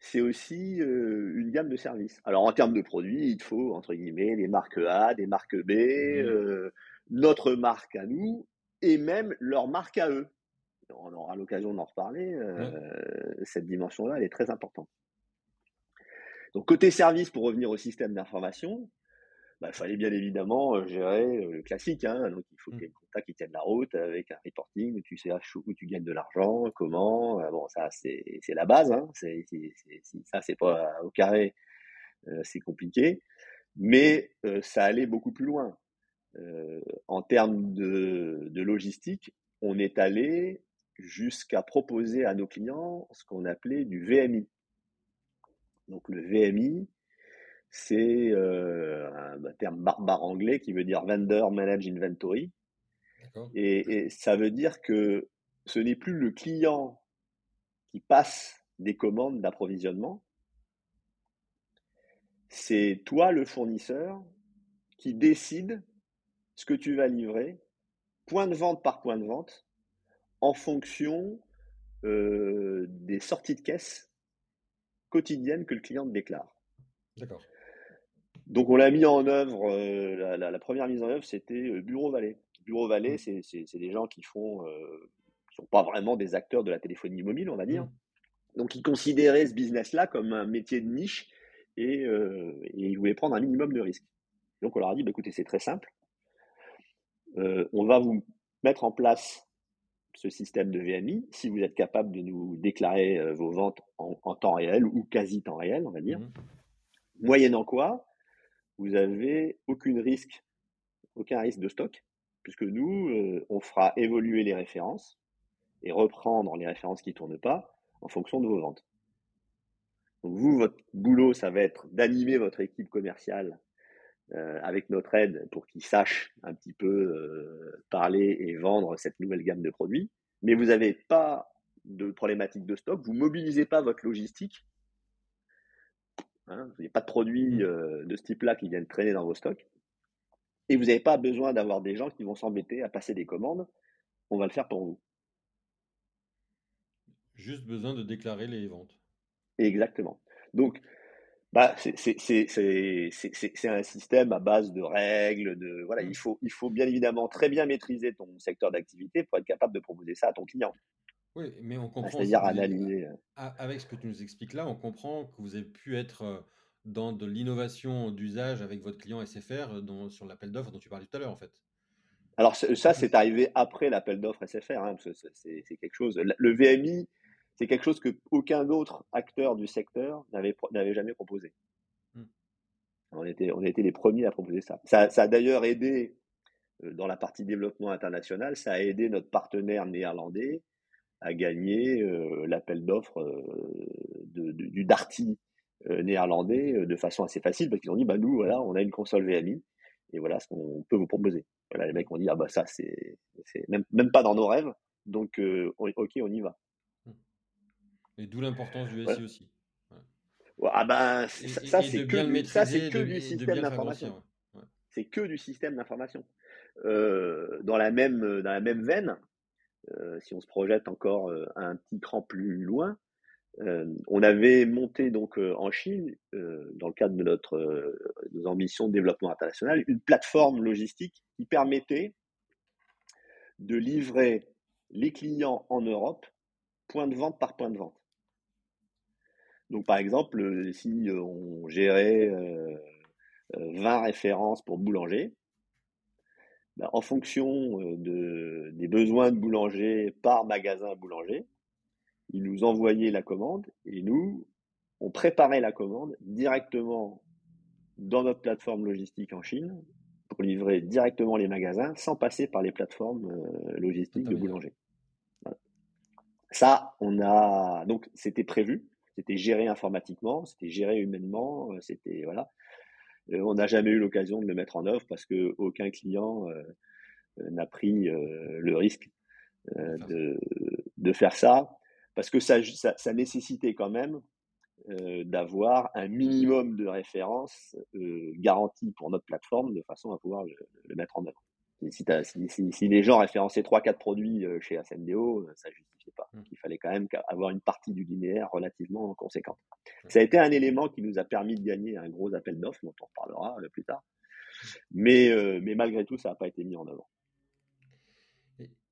C'est aussi euh, une gamme de services. Alors en termes de produits, il faut entre guillemets des marques A, des marques B, mmh. notre marque à nous, et même leur marque à eux. On aura l'occasion d'en reparler. Euh, cette dimension-là, elle est très importante. Donc côté service, pour revenir au système d'information, bah, il fallait bien évidemment euh, gérer euh, le classique. Hein. Donc il faut qu'il y ait une compta qui tienne la route avec un reporting où tu sais où tu gagnes de l'argent, comment. bon, ça c'est la base. Hein. C'est, ça c'est pas au carré, c'est compliqué. Mais ça allait beaucoup plus loin. Euh, en termes de, logistique, on est allé jusqu'à proposer à nos clients ce qu'on appelait du VMI. Donc le VMI, c'est euh, un, terme barbare anglais qui veut dire Vendor Manage Inventory. et, ça veut dire que ce n'est plus le client qui passe des commandes d'approvisionnement, c'est toi le fournisseur qui décide ce que tu vas livrer, point de vente par point de vente, en fonction euh, des sorties de caisse quotidiennes que le client te déclare. D'accord. Donc on l'a mis en œuvre, euh, la, première mise en œuvre, c'était euh, Bureau Vallée. Bureau Vallée, mmh. c'est des gens qui font, sont pas vraiment des acteurs de la téléphonie mobile, on va dire. Mmh. Donc ils considéraient ce business-là comme un métier de niche et, et, ils voulaient prendre un minimum de risques. Donc on leur a dit, bah, écoutez, c'est très simple, euh, on va vous mettre en place ce système de VMI si vous êtes capable de nous déclarer euh, vos ventes en, temps réel ou quasi temps réel, on va dire. Mmh. Moyennant quoi, vous avez aucun risque, aucun risque de stock, puisque nous, euh, on fera évoluer les références et reprendre les références qui ne tournent pas en fonction de vos ventes. Donc vous, votre boulot, ça va être d'animer votre équipe commerciale euh, avec notre aide pour qu'ils sachent un petit peu euh, parler et vendre cette nouvelle gamme de produits. Mais vous n'avez pas de problématique de stock, vous mobilisez pas votre logistique. Hein, vous n'avez pas de produits mmh. euh, de ce type-là qui viennent traîner dans vos stocks. Et vous n'avez pas besoin d'avoir des gens qui vont s'embêter à passer des commandes. On va le faire pour vous. Juste besoin de déclarer les ventes. Exactement. Donc, bah, c'est un système à base de règles, de voilà, il mmh. faut, il faut bien évidemment très bien maîtriser ton secteur d'activité pour être capable de proposer ça à ton client. Oui, mais on comprend. C'est-à-dire analyser. Avec ce que tu nous expliques là, on comprend que vous avez pu être dans de l'innovation d'usage avec votre client SFR dont, sur l'appel d'offres dont tu parlais tout à l'heure, en fait. Alors ça, c'est arrivé après l'appel d'offres SFR, hein, parce que c'est quelque chose. Le VMI, c'est quelque chose que aucun autre acteur du secteur n'avait jamais proposé. Hmm. On était, on était les premiers à proposer ça. Ça, ça a d'ailleurs aidé euh, dans la partie développement international, ça a aidé notre partenaire néerlandais à gagner euh, l'appel d'offres euh, du Darty néerlandais de façon assez facile parce qu'ils ont dit bah nous voilà on a une console VMI et voilà ce qu'on peut vous proposer. Voilà, les mecs ont dit ah bah ça c'est même, même pas dans nos rêves donc ok on y va. Et d'où l'importance du SI aussi. Ah ben ça, c'est que, ça c'est que du système d'information. C'est que du système d'information. dans la même dans la même veine, si on se projette encore un petit cran plus loin, on avait monté donc en Chine, dans le cadre de notre nos ambitions de développement international, une plateforme logistique qui permettait de livrer les clients en Europe point de vente par point de vente. Donc par exemple, si on gérait 20 références pour boulanger, bah, en fonction de, des besoins de boulanger par magasin boulanger, ils nous envoyaient la commande et nous, on préparait la commande directement dans notre plateforme logistique en Chine pour livrer directement les magasins sans passer par les plateformes logistiques de boulanger. Ça, on a donc c'était prévu, c'était géré informatiquement, c'était géré humainement, c'était voilà. Euh, on n'a jamais eu l'occasion de le mettre en œuvre parce que aucun client euh, euh, n'a pris le risque de, de, faire ça, parce que ça, ça, nécessitait quand même d'avoir un minimum de références garanties pour notre plateforme de façon à pouvoir le, mettre en œuvre. Si, si, les gens référençaient 3-4 produits chez SNDO, ça ne justifiait pas. Mmh. Il fallait quand même avoir une partie du linéaire relativement conséquente. Ça a été un élément qui nous a permis de gagner un gros appel d'offres, dont on reparlera euh, plus tard. Mais, euh, mais malgré tout, ça n'a pas été mis en avant.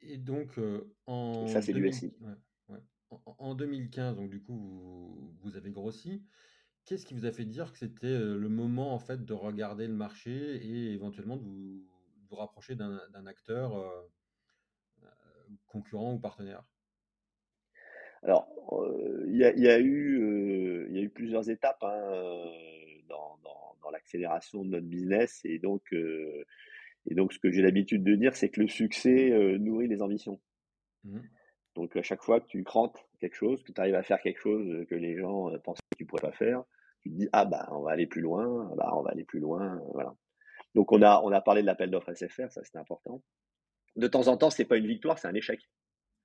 Et, donc, euh, en. ça, c'est du En, 2015, donc du coup, vous, avez grossi. Qu'est-ce qui vous a fait dire que c'était le moment en fait de regarder le marché et éventuellement de vous, rapprocher d'un acteur concurrent ou partenaire? Alors, il y, a, eu, y a eu plusieurs étapes hein, dans, l'accélération de notre business. Et donc, et donc ce que j'ai l'habitude de dire, c'est que le succès nourrit les ambitions. Mmh. Donc, à chaque fois que tu crantes quelque chose, que tu arrives à faire quelque chose que les gens pensaient que tu ne pourrais pas faire, tu te dis, ah bah, on va aller plus loin, bah, on va aller plus loin, voilà. Donc, on a, on a parlé de l'appel d'offres SFR, ça c'était important. De temps en temps, ce n'est pas une victoire, c'est un échec.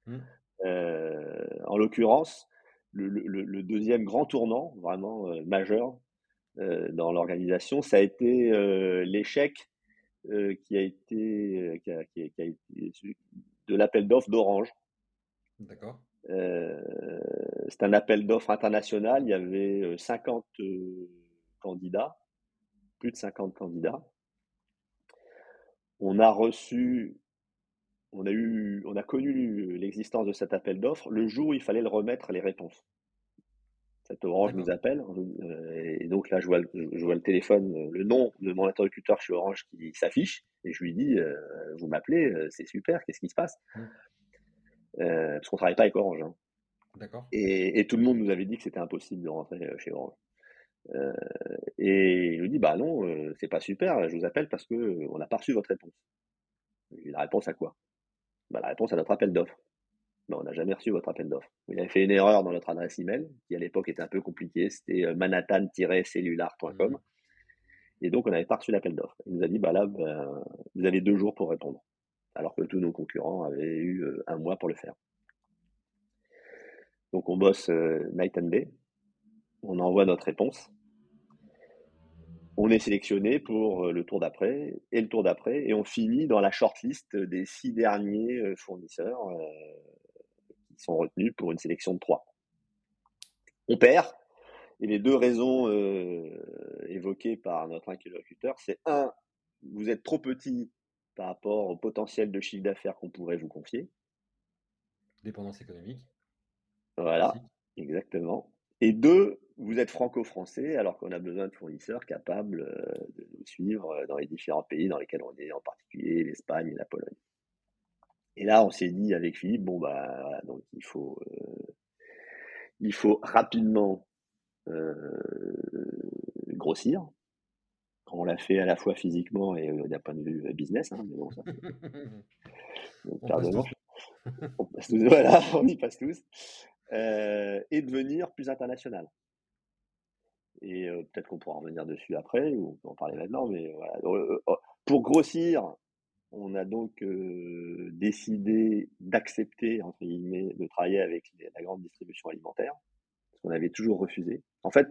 Mmh. Euh, en l'occurrence, le, deuxième grand tournant, vraiment euh, majeur euh, dans l'organisation, ça a été l'échec qui a été, de l'appel d'offres d'Orange. D'accord. c'est un appel d'offres international. Il y avait 50 candidats, plus de 50 candidats. On a reçu on a, eu, on a connu l'existence de cet appel d'offres le jour où il fallait le remettre les réponses. Cette Orange nous appelle, euh, et donc là, je vois, je vois, le téléphone, euh, le nom de mon interlocuteur chez Orange qui s'affiche, et je lui dis euh, Vous m'appelez, c'est super, qu'est-ce qui se passe mmh. Parce qu'on ne travaille pas avec Orange. Hein. D'accord. Et, tout le monde nous avait dit que c'était impossible de rentrer chez Orange. Et il nous dit Bah non, c'est pas super, je vous appelle parce qu'on n'a pas reçu votre réponse. La réponse à quoi? Bah, la réponse à notre appel d'offres. Bah, on n'a jamais reçu votre appel d'offres. Vous avez fait une erreur dans notre adresse email, qui à l'époque était un peu compliquée, c'était euh, manhattan-cellular.com. Et donc, on n'avait pas reçu l'appel d'offres. Il nous a dit, bah là, ben, vous avez deux jours pour répondre. Alors que tous nos concurrents avaient eu euh, un mois pour le faire. Donc, on bosse euh, night and day. On envoie notre réponse on est sélectionné pour euh, le tour d'après et le tour d'après, et on finit dans la shortlist des six derniers euh, fournisseurs euh, qui sont retenus pour une sélection de trois. On perd, et les deux raisons évoquées par notre interlocuteur, c'est un, vous êtes trop petit par rapport au potentiel de chiffre d'affaires qu'on pourrait vous confier. Dépendance économique. Voilà, exactement. Et deux, vous êtes franco-français alors qu'on a besoin de fournisseurs capables de nous suivre dans les différents pays dans lesquels on est, en particulier l'Espagne et la Pologne. Et là, on s'est dit avec Philippe, bon bah donc il faut, il faut rapidement grossir. On l'a fait à la fois physiquement et d'un point de vue business, hein, mais bon, ça, [laughs] on, passe on, passe tous. [laughs] voilà, on y passe tous. Euh, et devenir plus international. Et euh, peut-être qu'on pourra revenir dessus après, ou on peut en parler maintenant, mais voilà. Euh, pour grossir, on a donc décidé d'accepter, entre guillemets, de travailler avec la grande distribution alimentaire, ce qu'on avait toujours refusé. En fait,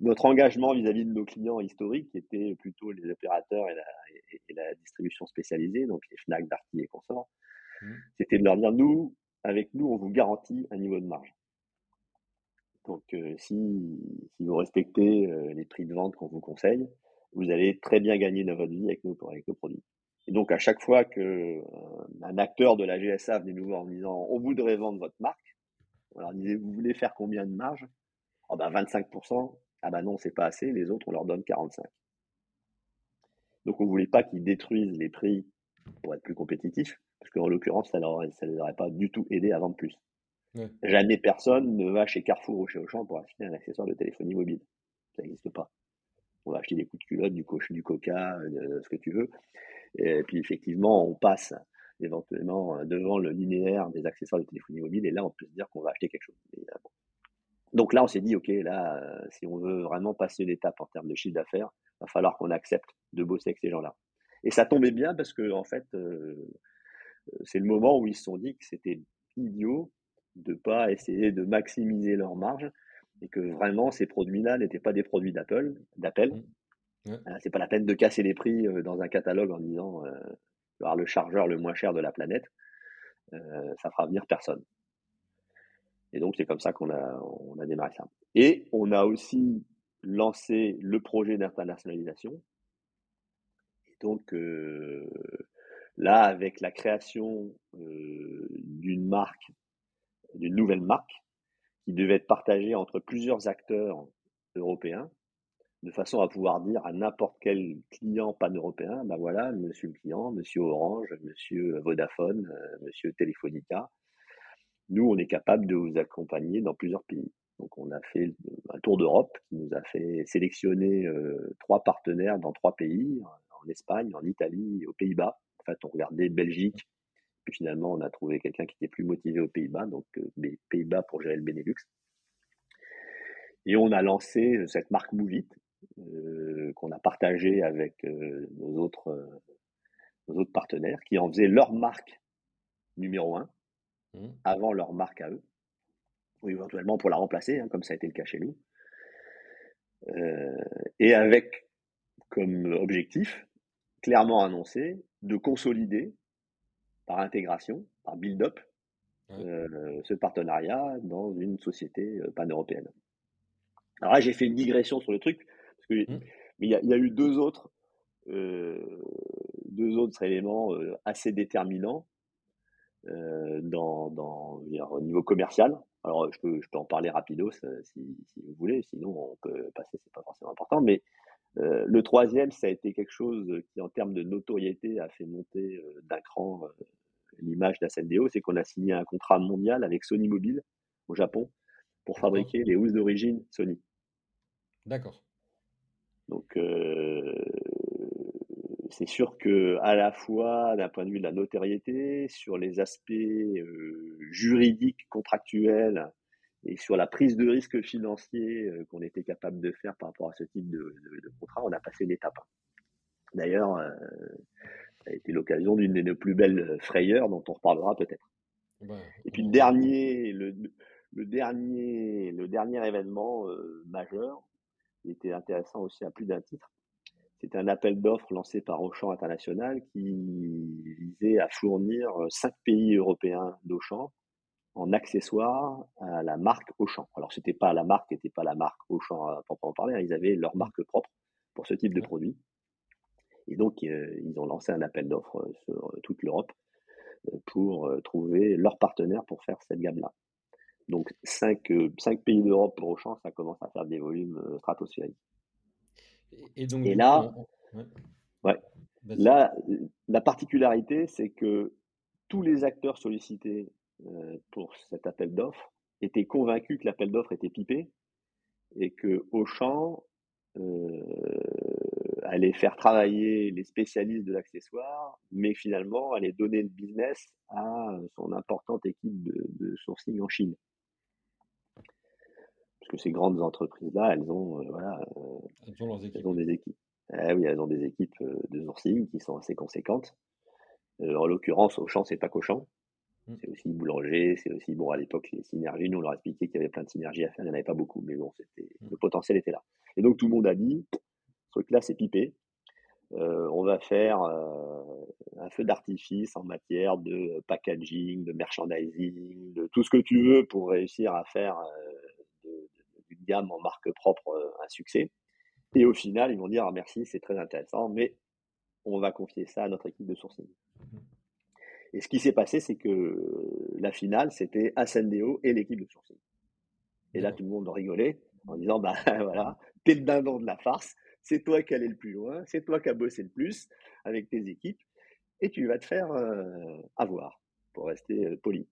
notre engagement vis-à-vis de nos clients historiques, qui étaient plutôt les opérateurs et la, et, la distribution spécialisée, donc les FNAC, Darty et consorts, mmh. c'était de leur dire, nous, avec nous, on vous garantit un niveau de marge. Donc, euh, si, vous respectez euh, les prix de vente qu'on vous conseille, vous allez très bien gagner dans votre vie avec nos, avec nos produits. Et donc, à chaque fois que euh, un acteur de la GSA venait nous voir en disant on voudrait vendre votre marque, on leur disait vous voulez faire combien de marge? Oh ben 25%, ah ben non, c'est pas assez, les autres on leur donne 45%. Donc, on voulait pas qu'ils détruisent les prix pour être plus compétitifs, parce qu'en l'occurrence, ça ne les aurait pas du tout aidé à vendre plus. Jamais personne ne va chez Carrefour ou chez Auchan pour acheter un accessoire de téléphonie mobile. Ça n'existe pas. On va acheter des coups de culotte, du, coche, du coca, euh, ce que tu veux. Et puis effectivement, on passe éventuellement devant le linéaire des accessoires de téléphonie mobile et là, on peut se dire qu'on va acheter quelque chose. Euh, Donc là, on s'est dit, OK, là, euh, si on veut vraiment passer l'étape en termes de chiffre d'affaires, il va falloir qu'on accepte de bosser avec ces gens-là. Et ça tombait bien parce que, en fait, c'est le moment où ils se sont dit que c'était idiot de pas essayer de maximiser leur marge et que vraiment ces produits-là n'étaient pas des produits d'Apple, d'appel. Mmh. Euh, c'est pas la peine de casser les prix euh, dans un catalogue en disant euh, le chargeur le moins cher de la planète, euh, ça fera venir personne. Et donc c'est comme ça qu'on a on a démarré ça. Et on a aussi lancé le projet d'internationalisation. Et donc là avec la création d'une marque d'une nouvelle marque qui devait être partagée entre plusieurs acteurs européens, de façon à pouvoir dire à n'importe quel client pan-européen, ben voilà, monsieur le client, monsieur Orange, monsieur Vodafone, euh, monsieur Telefonica, nous, on est capable de vous accompagner dans plusieurs pays. Donc, on a fait un tour d'Europe qui nous a fait sélectionner euh, trois partenaires dans trois pays, en Espagne, en Italie et aux Pays-Bas. En fait, on regardait Belgique, puis finalement, on a trouvé quelqu'un qui était plus motivé aux Pays-Bas, donc les euh, Pays-Bas pour gérer le Benelux. Et on a lancé euh, cette marque Movit euh, qu'on a partagée avec nos, autres, autres partenaires qui en faisaient leur marque numéro un mmh. avant leur marque à eux, ou éventuellement pour la remplacer, hein, comme ça a été le cas chez nous. et avec comme objectif clairement annoncé de consolider par intégration, par build-up, euh, ce partenariat dans une société euh, pan-européenne. Alors là, j'ai fait une digression sur le truc, parce que, mmh. mais il y, a eu deux autres, euh, deux autres éléments assez déterminants dans, dans au niveau commercial. Alors, je peux, je peux en parler rapidos si, si, vous voulez, sinon on peut passer, c'est pas forcément important, mais le troisième, ça a été quelque chose qui, en termes de notoriété, a fait monter d'un cran l'image d'Ascendeo, c'est qu'on a signé un contrat mondial avec Sony Mobile au Japon pour fabriquer les housses d'origine Sony. D'accord. Donc, c'est sûr que à la fois d'un point de vue de la notoriété, sur les aspects juridiques, contractuels, et sur la prise de risque financier qu'on était capable de faire par rapport à ce type de, contrat, on a passé l'étape. D'ailleurs, ça a été l'occasion d'une de nos plus belles frayeurs dont on reparlera peut-être. et puis le dernier, le, dernier, le dernier événement majeur, qui était intéressant aussi à plus d'un titre, c'était un appel d'offres lancé par Auchan International qui visait à fournir cinq pays européens d'Auchan en accessoire à la marque Auchan. Alors, c'était pas la marque, n'était pas la marque Auchan à proprement parler, hein. ils avaient leur marque propre pour ce type de produit. Et donc, ils ont lancé un appel d'offres sur toute l'Europe pour trouver leur partenaire pour faire cette gamme-là. Donc, 5, pays d'Europe pour Auchan, ça commence à faire des volumes stratosphériques. Et, donc, là, ouais, là, la particularité, c'est que tous les acteurs sollicités pour cet appel d'offres étaient convaincus que l'appel d'offres était pipé et que Auchan euh, allait faire travailler les spécialistes de l'accessoire, mais finalement allait donner le business à son importante équipe de, sourcing en Chine. Parce que ces grandes entreprises-là, elles ont, euh, voilà, elles ont, elles ont des équipes. Eh oui, elles ont des équipes de sourcing qui sont assez conséquentes. en l'occurrence, Auchan, c'est pas qu'Auchan. Mmh. C'est aussi boulanger, c'est aussi, bon, à l'époque, les synergies, nous, on leur a expliqué qu'il y avait plein de synergies à faire, il n'y en avait pas beaucoup, mais bon, c'était, mmh. le potentiel était là. Et donc, tout le monde a dit, ce truc-là, c'est pipé. Euh, on va faire euh, un feu d'artifice en matière de packaging, de merchandising, de tout ce que tu veux pour réussir à faire euh, d'une gamme en marque propre un succès. Et au final, ils vont dire ah, merci, c'est très intéressant, mais on va confier ça à notre équipe de sourcing. Et ce qui s'est passé, c'est que la finale, c'était Ascendeo et l'équipe de sourcing. Et là, tout le monde rigolait en disant, bah [laughs] voilà, t'es le dindon de la farce, c'est toi qui allais le plus loin, c'est toi qui as bossé le plus avec tes équipes, et tu vas te faire euh, avoir, pour rester euh, poli.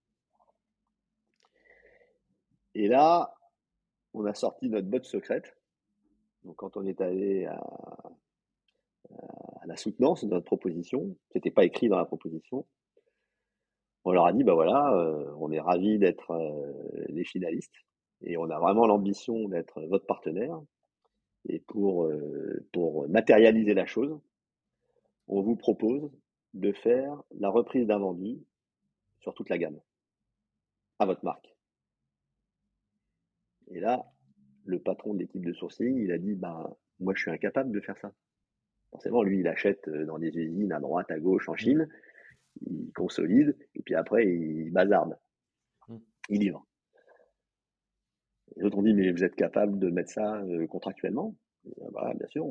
Et là, on a sorti notre botte secrète. Donc, quand on est allé à, à la soutenance de notre proposition, c'était pas écrit dans la proposition, on leur a dit, bah voilà, euh, on est ravis d'être euh, les finalistes et on a vraiment l'ambition d'être votre partenaire. Et pour, euh, pour matérialiser la chose, on vous propose de faire la reprise d'un vendu sur toute la gamme, à votre marque. Et là, le patron de l'équipe de sourcing, il a dit, bah, moi je suis incapable de faire ça. Forcément, lui, il achète dans des usines à droite, à gauche, en Chine il consolide, et puis après, il bazarde. Mmh. Il livre. Les autres ont dit, mais vous êtes capable de mettre ça euh, contractuellement? Bah, Bien sûr,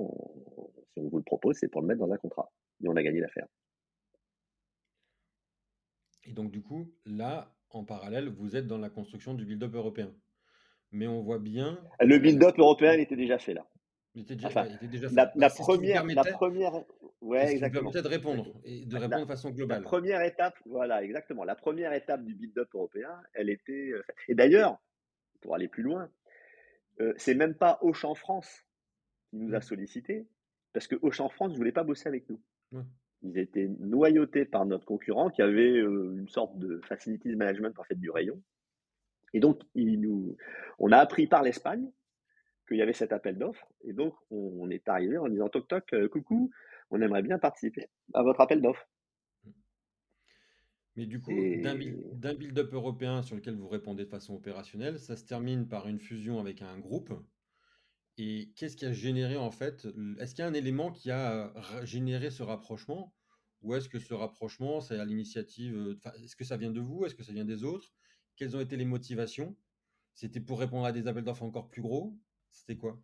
si on vous le propose, c'est pour le mettre dans un contrat. Et on a gagné l'affaire. Et donc, du coup, là, en parallèle, vous êtes dans la construction du build-up européen. Mais on voit bien. Le build-up européen, il était déjà fait là. Il était déjà, il était déjà. La, la première, la première, Ouais, exactement. de répondre et de répondre de façon globale. La première étape, voilà, exactement. La première étape du build-up européen, elle était. Euh, et d'ailleurs, pour aller plus loin, euh, c'est même pas Auchan France qui nous a mmh. sollicité, parce que Auchan France ne voulait pas bosser avec nous. Ils étaient noyautés par notre concurrent qui avait euh, une sorte de facilities management en fait du rayon. Et donc, il nous, on a appris par l'Espagne qu'il y avait cet appel d'offres. Et donc, on, est arrivé en disant toc toc, coucou, on aimerait bien participer à votre appel d'offres. Mais du coup, d'un build-up européen sur lequel vous répondez de façon opérationnelle, ça se termine par une fusion avec un groupe. Et qu'est-ce qui a généré en fait Est-ce qu'il y a un élément qui a généré ce rapprochement? Ou est-ce que ce rapprochement, c'est à l'initiative Est-ce que ça vient de vous? Est-ce que ça vient des autres? Quelles ont été les motivations? C'était pour répondre à des appels d'offres encore plus gros? C'était quoi?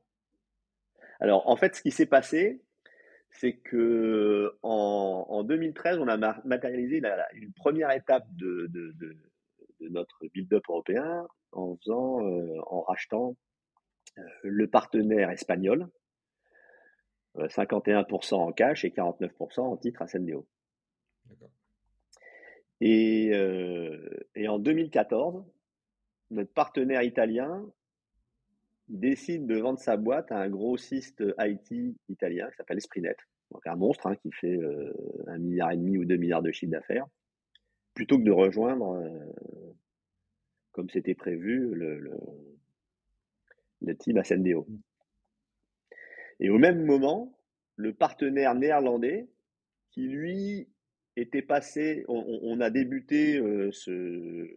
Alors en fait, ce qui s'est passé, c'est que en, 2013, on a matérialisé une première étape de, notre build-up européen en faisant, euh, en rachetant euh, le partenaire espagnol, 51% euh, en cash et 49% en titre à Sendeo. Et, et en 2014, notre partenaire italien il décide de vendre sa boîte à un grossiste IT italien qui s'appelle Esprinet, donc un monstre hein, qui fait euh, un milliard et demi ou deux milliards de chiffre d'affaires, plutôt que de rejoindre, euh, comme c'était prévu, le, le, le team Ascendeo. Et au même moment, le partenaire néerlandais, qui lui était passé, on, a débuté euh, ce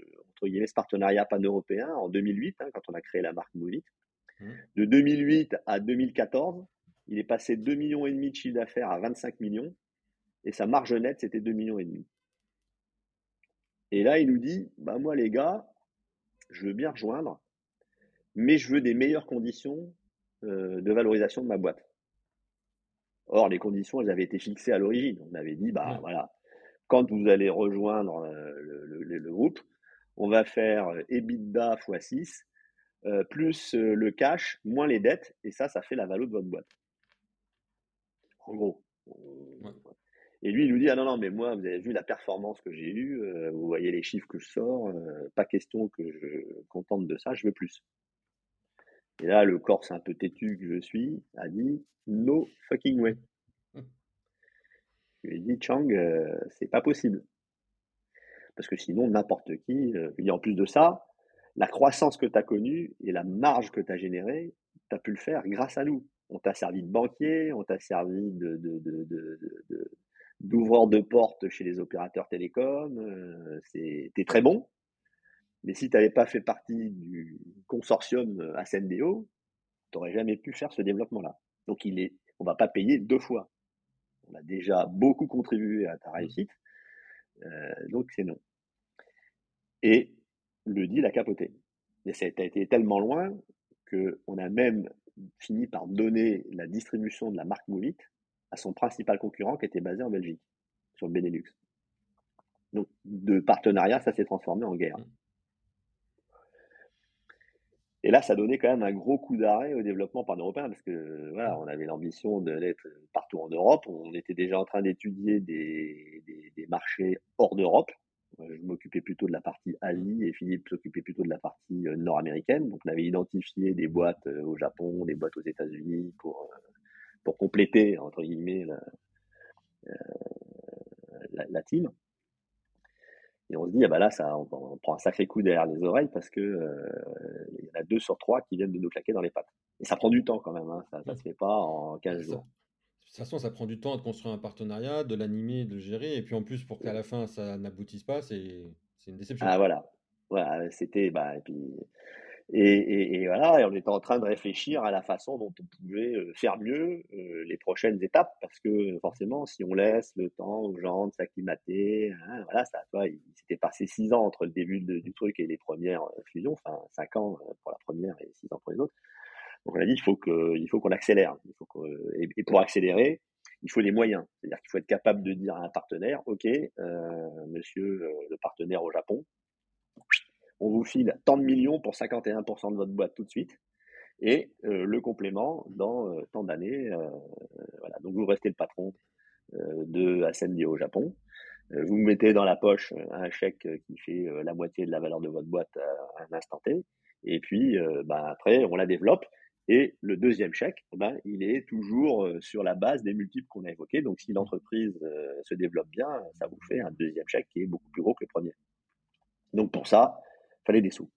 partenariat pan-européen en 2008, hein, quand on a créé la marque Movit. Mmh. De 2008 à 2014, il est passé de 2,5 millions et demi de chiffre d'affaires à 25 millions et sa marge nette, c'était 2,5 millions et demi. Et là, il nous dit, bah moi les gars, je veux bien rejoindre, mais je veux des meilleures conditions euh, de valorisation de ma boîte. Or, les conditions, elles avaient été fixées à l'origine. On avait dit, bah mmh. voilà, quand vous allez rejoindre euh, le, le, groupe, on va faire euh, EBITDA x6 euh, plus euh, le cash, moins les dettes, et ça, ça fait la valeur de votre boîte. En gros. Euh, et lui, il nous dit Ah non, non, mais moi, vous avez vu la performance que j'ai eue, vous voyez les chiffres que je sors, pas question que je contente de ça, je veux plus. Et là, le Corse un peu têtu que je suis a dit No fucking way. Je lui ai dit Chang, c'est pas possible. Parce que sinon, n'importe qui, en plus de ça, la croissance que tu as connue et la marge que tu as générée, tu as pu le faire grâce à nous. On t'a servi de banquier, on t'a servi de, d'ouvreur de, portes chez les opérateurs télécoms. Euh, c'est, très bon. Mais si tu n'avais pas fait partie du consortium Ascendeo, tu n'aurais jamais pu faire ce développement-là. Donc il est, on va pas payer deux fois. On a déjà beaucoup contribué à ta réussite. Euh, donc c'est non. Et le deal a capoté. Et ça a été tellement loin qu'on a même fini par donner la distribution de la marque Movit à son principal concurrent qui était basé en Belgique, sur le Benelux. Donc de partenariat, ça s'est transformé en guerre. Et là, ça donnait quand même un gros coup d'arrêt au développement pan-européen parce que voilà, on avait l'ambition d'être partout en Europe. On était déjà en train d'étudier des, des, marchés hors d'Europe. Je m'occupais plutôt de la partie Asie et Philippe s'occupait plutôt de la partie euh, nord-américaine. Donc, on avait identifié des boîtes euh, au Japon, des boîtes aux États-Unis pour, euh, pour compléter, entre guillemets, la, la team. Et on se dit, ah bah là, ça, on, prend un sacré coup derrière les oreilles parce que euh, il y en a deux sur trois qui viennent de nous claquer dans les pattes. Et ça prend du temps quand même, hein, ça ne se fait pas en 15 jours. De toute façon, ça prend du temps de construire un partenariat, de l'animer, de le gérer. Et puis en plus, pour qu'à la fin, ça n'aboutisse pas, c'est une déception. Ah voilà. Voilà, c'était. Bah, et puis, et, voilà, et on était en train de réfléchir à la façon dont on pouvait euh, faire mieux euh, les prochaines étapes, parce que forcément, si on laisse le temps aux gens de s'acclimater, hein, voilà, ça, toi, il s'était passé six ans entre le début du truc et les premières euh, fusions, enfin cinq ans pour la première et six ans pour les autres. Donc on a dit, il faut que, il faut qu'on accélère. Il faut que, et, pour accélérer, il faut des moyens. C'est-à-dire qu'il faut être capable de dire à un partenaire, ok, monsieur le partenaire au Japon, on vous file tant de millions pour 51% de votre boîte tout de suite, et euh, le complément dans euh, tant d'années. Euh, voilà. Donc vous restez le patron de Ascendio au Japon. vous mettez dans la poche un chèque qui fait la moitié de la valeur de votre boîte à un instant T, et puis bah, après on la développe. Et le deuxième chèque, ben, il est toujours sur la base des multiples qu'on a évoqués. Donc, si l'entreprise se développe bien, ça vous fait un deuxième chèque qui est beaucoup plus gros que le premier. Donc, pour ça, fallait des sous.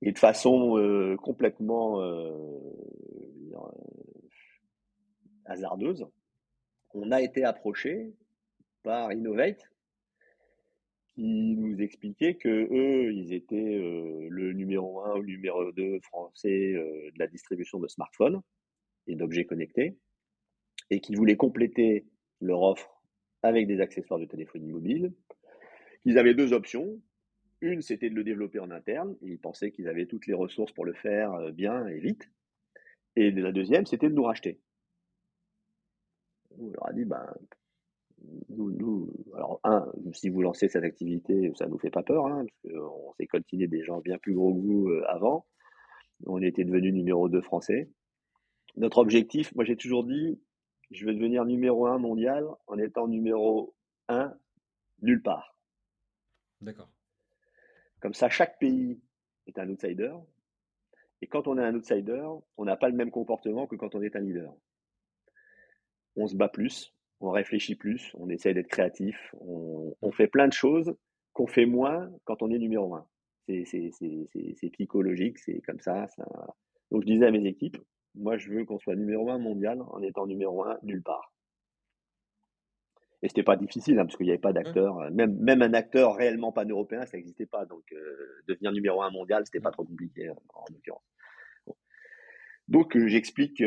Et de façon euh, complètement euh, hasardeuse, on a été approché par Innovate qui nous expliquait que eux, ils étaient euh, le numéro 1 ou numéro 2 français de la distribution de smartphones et d'objets connectés et qui voulaient compléter leur offre avec des accessoires de téléphonie mobile. Ils avaient deux options. Une, c'était de le développer en interne. ils pensaient qu'ils avaient toutes les ressources pour le faire euh, bien et vite. Et la deuxième, c'était de nous racheter. On leur a dit, ben, nous, alors, un, si vous lancez cette activité, ça ne nous fait pas peur, hein, parce qu'on s'est coltiné des gens bien plus gros goût euh, avant. On était devenu numéro 2 français. Notre objectif, moi j'ai toujours dit, je vais devenir numéro 1 mondial en étant numéro 1 nulle part. D'accord. Comme ça, chaque pays est un outsider. Et quand on est un outsider, on n'a pas le même comportement que quand on est un leader. On se bat plus, on réfléchit plus, on essaie d'être créatif, on, fait plein de choses qu'on fait moins quand on est numéro un. C'est psychologique, c'est comme ça, ça. Donc je disais à mes équipes, moi je veux qu'on soit numéro un mondial en étant numéro un nulle part. Et c'était pas difficile, hein, parce qu'il n'y avait pas mmh. d'acteur. Euh, même, même un acteur réellement pan-européen, ça n'existait pas. Donc, euh, devenir numéro un mondial, c'était pas mmh. trop compliqué, en l'occurrence. Donc, euh, j'explique,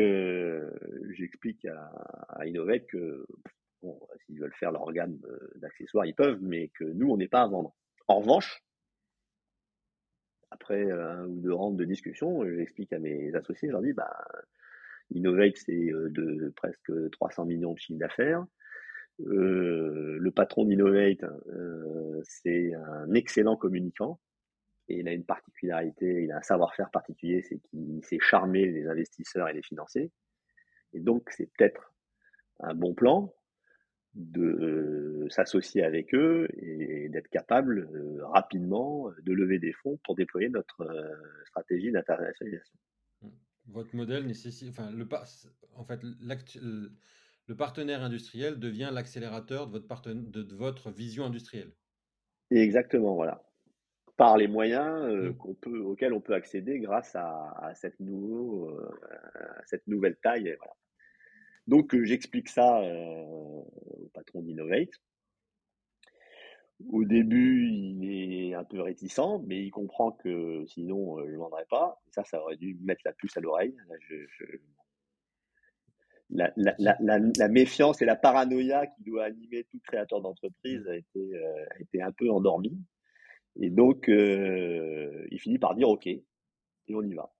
j'explique à, à Innovate que s'ils veulent faire leur gamme d'accessoires, ils peuvent, mais que nous, on n'est pas à vendre. En revanche, après un ou deux rangs de discussion, j'explique à mes associés, je leur dis, bah, Innovate, c'est de presque 300 millions de chiffres d'affaires. Euh, le patron d'Innovate, euh, c'est un excellent communicant et il a une particularité, il a un savoir-faire particulier, c'est qu'il sait charmer les investisseurs et les financiers. Et donc, c'est peut-être un bon plan de s'associer avec eux et d'être capable rapidement de lever des fonds pour déployer notre stratégie d'internationalisation. Votre modèle nécessite, enfin, le, en fait, le partenaire industriel devient l'accélérateur de votre, de, votre vision industrielle. Exactement, voilà. Par les moyens euh, mmh. qu'on peut, auxquels on peut accéder grâce à, cette, nouveau, euh, cette nouvelle taille. Voilà. Donc, euh, j'explique ça au patron d'Innovate. Au début, il est un peu réticent, mais il comprend que sinon, je ne vendrai pas. Ça, ça aurait dû mettre la puce à l'oreille. Je, la, la, la, la, méfiance et la paranoïa qui doit animer tout créateur d'entreprise a été, a été un peu endormie. Et donc, euh, il finit par dire OK, et on y va.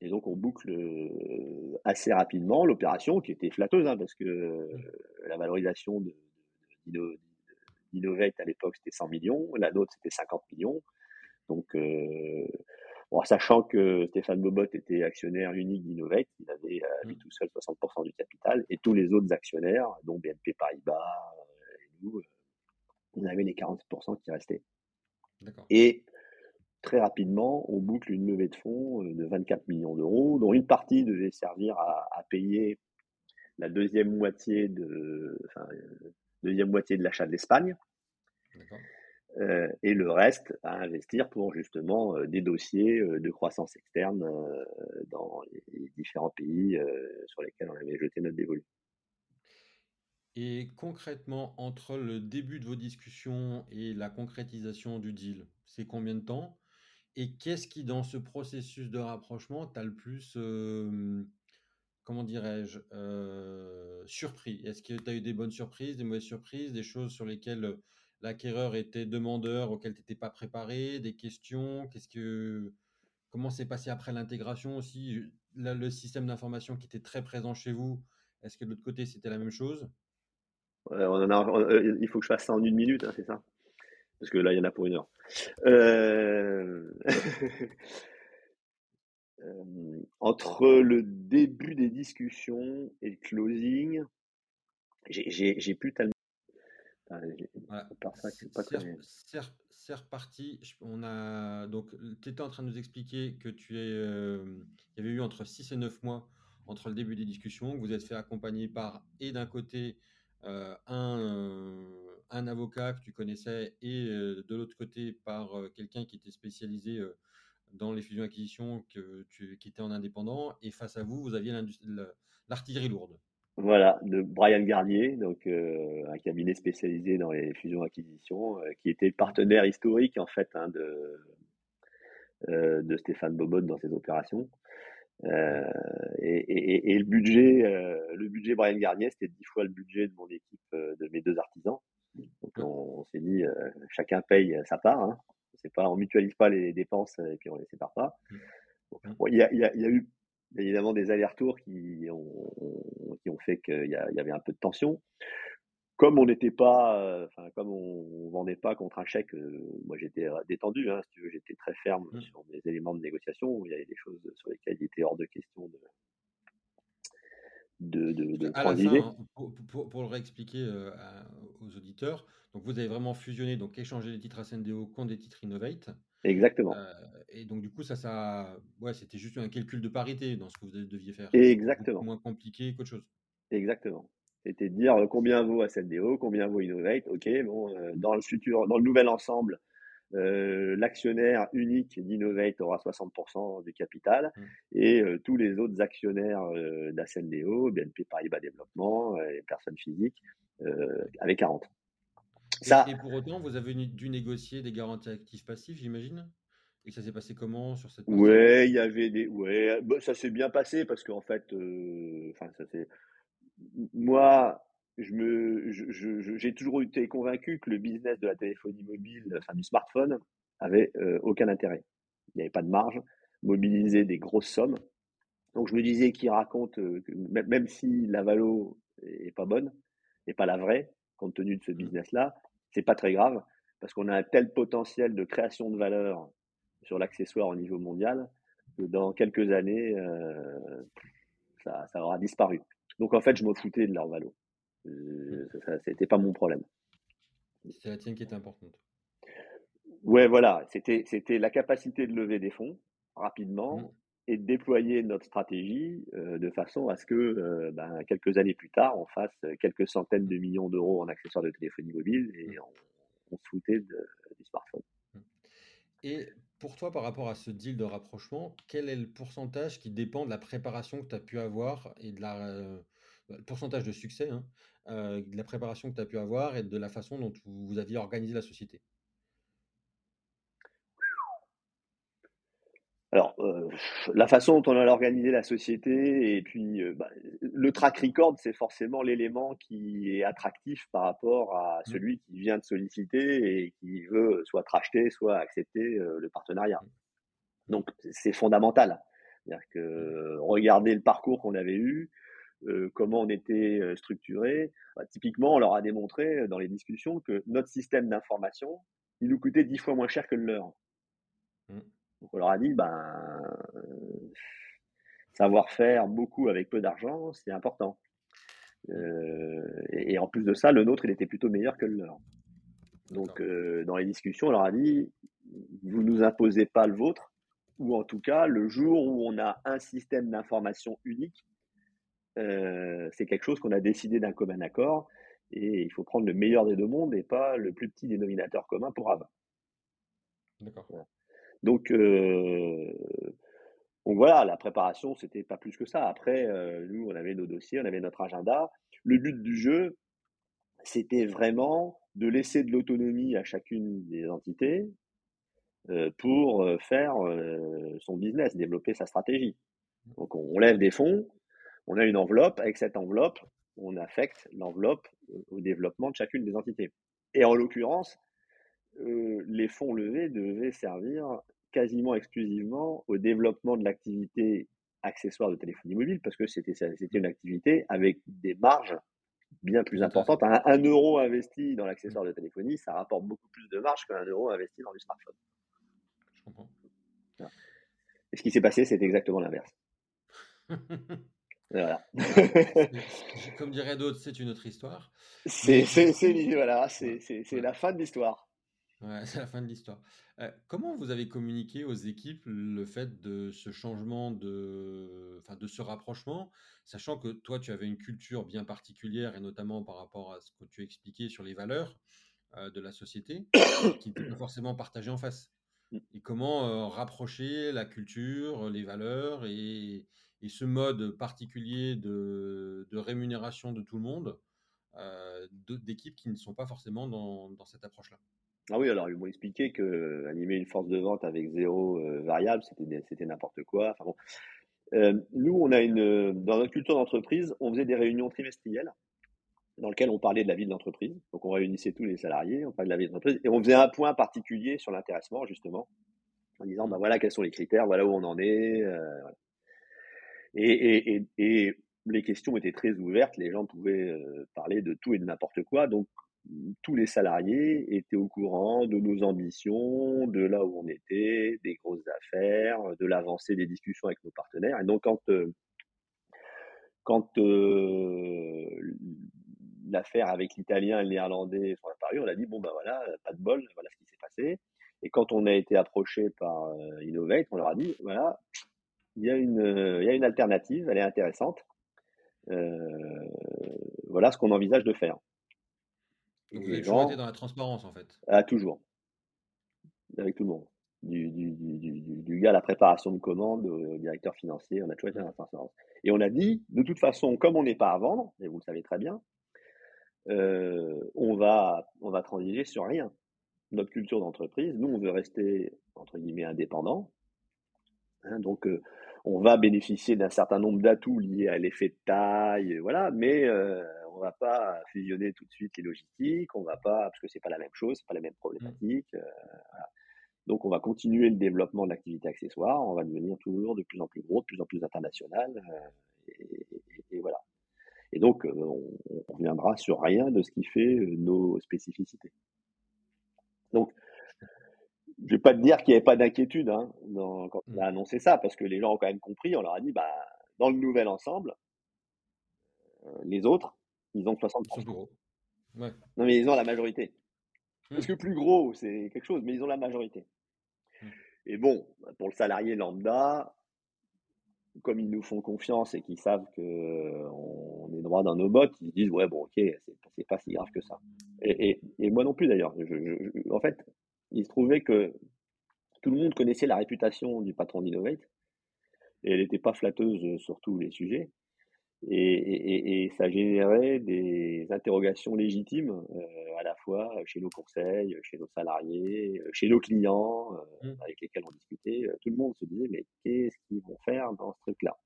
Et donc, on boucle euh, assez rapidement l'opération, qui était flatteuse, hein, parce que la valorisation d'Innovate à l'époque, c'était 100 millions, la nôtre, c'était 50 millions. Donc, Bon, sachant que Stéphane Bobot était actionnaire unique d'Innovate, il avait euh, lui mmh. tout seul 60% du capital et tous les autres actionnaires, dont BNP Paribas euh, et nous, euh, on avait les 40% qui restaient. Et très rapidement, on boucle une levée de fonds de 24 millions d'euros, dont une partie devait servir à, à payer la deuxième moitié de, enfin, deuxième moitié de l'achat de l'Espagne. Euh, et le reste à investir pour justement euh, des dossiers euh, de croissance externe dans les différents pays sur lesquels on avait jeté notre dévolu. Et concrètement, entre le début de vos discussions et la concrétisation du deal, c'est combien de temps? Et qu'est-ce qui, dans ce processus de rapprochement, t'a le plus, comment dirais-je, surpris? Est-ce que tu eu des bonnes surprises, des mauvaises surprises, des choses sur lesquelles l'acquéreur était demandeur auquel tu n'étais pas préparé, des questions, qu'est-ce que comment s'est passé après l'intégration aussi, le système d'information qui était très présent chez vous, est-ce que de l'autre côté c'était la même chose? Euh, Il faut que je fasse ça en une minute, hein, c'est ça? Parce que là il y en a pour une heure. Euh, [laughs] euh, entre le début des discussions et le closing, j'ai plus tellement c'est reparti. On a donc tu étais en train de nous expliquer que tu es euh, il y avait eu entre 6 et 9 mois entre le début des discussions, que vous êtes fait accompagner par et d'un côté euh, un, euh, un avocat que tu connaissais et de l'autre côté par quelqu'un qui était spécialisé dans les fusions acquisitions que tu, qui était en indépendant et face à vous, vous aviez l'artillerie lourde. Voilà, de Brian Garnier, donc euh, un cabinet spécialisé dans les fusions-acquisitions, euh, qui était partenaire historique en fait hein, de, euh, de Stéphane Bobot dans ses opérations. Et, le budget, le budget Brian Garnier, c'était dix fois le budget de mon équipe, de mes deux artisans. Donc on, s'est dit, chacun paye sa part. Hein. C'est pas, on mutualise pas les dépenses et puis on les sépare pas. Mmh. il y, a, y, a, y a eu évidemment des allers-retours qui ont, qui ont fait qu'il y, avait un peu de tension. Comme on n'était pas, euh, enfin, comme on, vendait pas contre un chèque, euh, moi j'étais détendu, hein, si tu veux, j'étais très ferme mmh. sur mes éléments de négociation. Il y avait des choses sur lesquelles il était hors de question de, de, de, de pour, le réexpliquer euh, aux auditeurs, donc vous avez vraiment fusionné, donc échangé les titres Ascendeo contre des titres Innovate. Exactement. Euh, et donc, du coup, ça, ça, ouais, c'était juste un calcul de parité dans ce que vous deviez faire. Exactement. Moins compliqué qu'autre chose. Exactement. C'était de dire euh, combien vaut SLDO, combien vaut Innovate. Ok, bon, euh, dans le futur, dans le nouvel ensemble, l'actionnaire unique d'Innovate aura 60% du capital mmh. et tous les autres actionnaires euh, BNP Paribas Développement, et personnes physiques, avec 40. Et, pour autant, vous avez dû négocier des garanties actives passives, j'imagine? Et ça s'est passé comment sur cette Ouais, il y avait des. Ouais, bah, ça s'est bien passé parce qu'en fait, euh, enfin, ça c'est. Moi, je me, j'ai toujours été convaincu que le business de la téléphonie mobile, enfin du smartphone, avait euh, aucun intérêt. Il n'y avait pas de marge, mobiliser des grosses sommes. Donc je me disais qu'il raconte, euh, que même si la valo est pas bonne, et pas la vraie, compte tenu de ce mmh. business-là, c'est pas très grave parce qu'on a un tel potentiel de création de valeur sur l'accessoire au niveau mondial que dans quelques années, euh, ça, aura disparu. Donc en fait, je m'en foutais de leur valeur. Euh, ça, c'était pas mon problème. C'est la tienne qui était importante. Ouais, voilà. C'était, c'était la capacité de lever des fonds rapidement mmh. et de déployer notre stratégie euh, de façon à ce que ben, quelques années plus tard, on fasse quelques centaines de millions d'euros en accessoires de téléphonie mobile et mmh. on, se foutait du smartphone. Et pour toi, par rapport à ce deal de rapprochement, quel est le pourcentage qui dépend de la préparation que tu as pu avoir et de la euh, le pourcentage de succès, hein, euh, de la préparation que tu as pu avoir et de la façon dont vous aviez organisé la société? Alors, euh, la façon dont on a organisé la société et puis euh, bah, le track record, c'est forcément l'élément qui est attractif par rapport à mmh. celui qui vient de solliciter et qui veut soit racheter, soit accepter euh, le partenariat. Mmh. Donc, c'est fondamental. C'est-à-dire que mmh. regarder le parcours qu'on avait eu, comment on était structuré, bah, typiquement, on leur a démontré dans les discussions que notre système d'information, il nous coûtait dix fois moins cher que le leur. Donc on leur a dit, ben, savoir faire beaucoup avec peu d'argent, c'est important. Euh, et, en plus de ça, le nôtre, il était plutôt meilleur que le leur. Donc euh, dans les discussions, on leur a dit, vous nous imposez pas le vôtre, ou en tout cas, le jour où on a un système d'information unique, euh, c'est quelque chose qu'on a décidé d'un commun accord, et il faut prendre le meilleur des deux mondes et pas le plus petit dénominateur commun pour avoir. D'accord. Donc, donc voilà, la préparation, c'était pas plus que ça. Après, nous, on avait nos dossiers, on avait notre agenda. Le but du jeu, c'était vraiment de laisser de l'autonomie à chacune des entités pour faire son business, développer sa stratégie. Donc on, lève des fonds, on a une enveloppe, avec cette enveloppe, on affecte l'enveloppe au développement de chacune des entités. Et en l'occurrence, les fonds levés devaient servir quasiment exclusivement au développement de l'activité accessoire de téléphonie mobile parce que c'était une activité avec des marges bien plus importantes. Un, euro investi dans l'accessoire de téléphonie, ça rapporte beaucoup plus de marge qu'un euro investi dans du smartphone. Je comprends. Et ce qui s'est passé, c'est exactement l'inverse. voilà. [laughs] Comme diraient d'autres, c'est une autre histoire. C'est voilà, la fin de l'histoire. Ouais, [laughs] c'est la fin de l'histoire. Euh, comment vous avez communiqué aux équipes le fait de ce changement de, enfin, de ce rapprochement, sachant que toi, tu avais une culture bien particulière et notamment par rapport à ce que tu expliquais sur les valeurs euh, de la société, qui n'étaient pas forcément partagées en face? Mmh. Et comment euh, rapprocher la culture, les valeurs et, et ce mode particulier de, de rémunération de tout le monde d'équipes qui ne sont pas forcément dans, dans cette approche-là? Ah oui, alors ils m'ont expliqué que animer une force de vente avec zéro euh, variable, c'était n'importe quoi. Enfin bon. Euh, nous, on a une dans notre culture d'entreprise, on faisait des réunions trimestrielles dans lesquelles on parlait de la vie de l'entreprise. Donc on réunissait tous les salariés, on parlait de la vie de l'entreprise et on faisait un point particulier sur l'intéressement justement, en disant ben voilà quels sont les critères, voilà où on en est. Euh, et, et, et, et, les questions étaient très ouvertes, les gens pouvaient parler de tout et de n'importe quoi. Donc tous les salariés étaient au courant de nos ambitions, de là où on était, des grosses affaires, de l'avancée des discussions avec nos partenaires. Et donc, quand, euh, quand euh, l'affaire avec l'italien et le néerlandais sont apparus, on a dit bon, ben voilà, pas de bol, voilà ce qui s'est passé. Et quand on a été approché par euh, Innovate, on leur a dit voilà, il y, il y a une alternative, elle est intéressante. voilà ce qu'on envisage de faire. Donc vous avez toujours été dans la transparence en fait. Ah, toujours. Avec tout le monde. Du, du, du, du, gars à la préparation de commande au directeur financier, on a toujours été dans la transparence. Et on a dit, de toute façon, comme on n'est pas à vendre, et vous le savez très bien, euh, on, va, on va transiger sur rien. Notre culture d'entreprise, nous, on veut rester, entre guillemets, indépendant. Hein, donc, euh, on va bénéficier d'un certain nombre d'atouts liés à l'effet de taille, voilà, mais euh, on va pas fusionner tout de suite les logistiques, on va pas, parce que c'est pas la même chose, c'est pas la même problématique. Mmh. Euh, Donc, on va continuer le développement de l'activité accessoire, on va devenir toujours de plus en plus gros, de plus en plus international, euh, et, voilà. Et donc, euh, on, reviendra sur rien de ce qui fait nos spécificités. Donc je vais pas te dire qu'il n'y avait pas d'inquiétude hein, quand on a Mmh. annoncé ça, parce que les gens ont quand même compris. On leur a dit, bah, dans le nouvel ensemble, les autres, ils ont Ils sont 60%. plus gros. Ouais. Non, mais ils ont la majorité. Parce que plus gros, c'est quelque chose, mais ils ont la majorité. Mmh. Et bon, pour le salarié lambda, comme ils nous font confiance et qu'ils savent qu'on est droit dans nos bottes, ils se disent ouais bon ok, c'est pas si grave que ça. Et, et- et moi non plus d'ailleurs. En fait, il se trouvait que tout le monde connaissait la réputation du patron d'Innovate et elle n'était pas flatteuse sur tous les sujets. Et, et- et- ça générait des interrogations légitimes euh, à la fois chez nos conseils, chez nos salariés, chez nos clients euh, Mm. avec lesquels on discutait. Tout le monde se disait mais qu'est-ce qu'ils vont faire dans ce truc-là?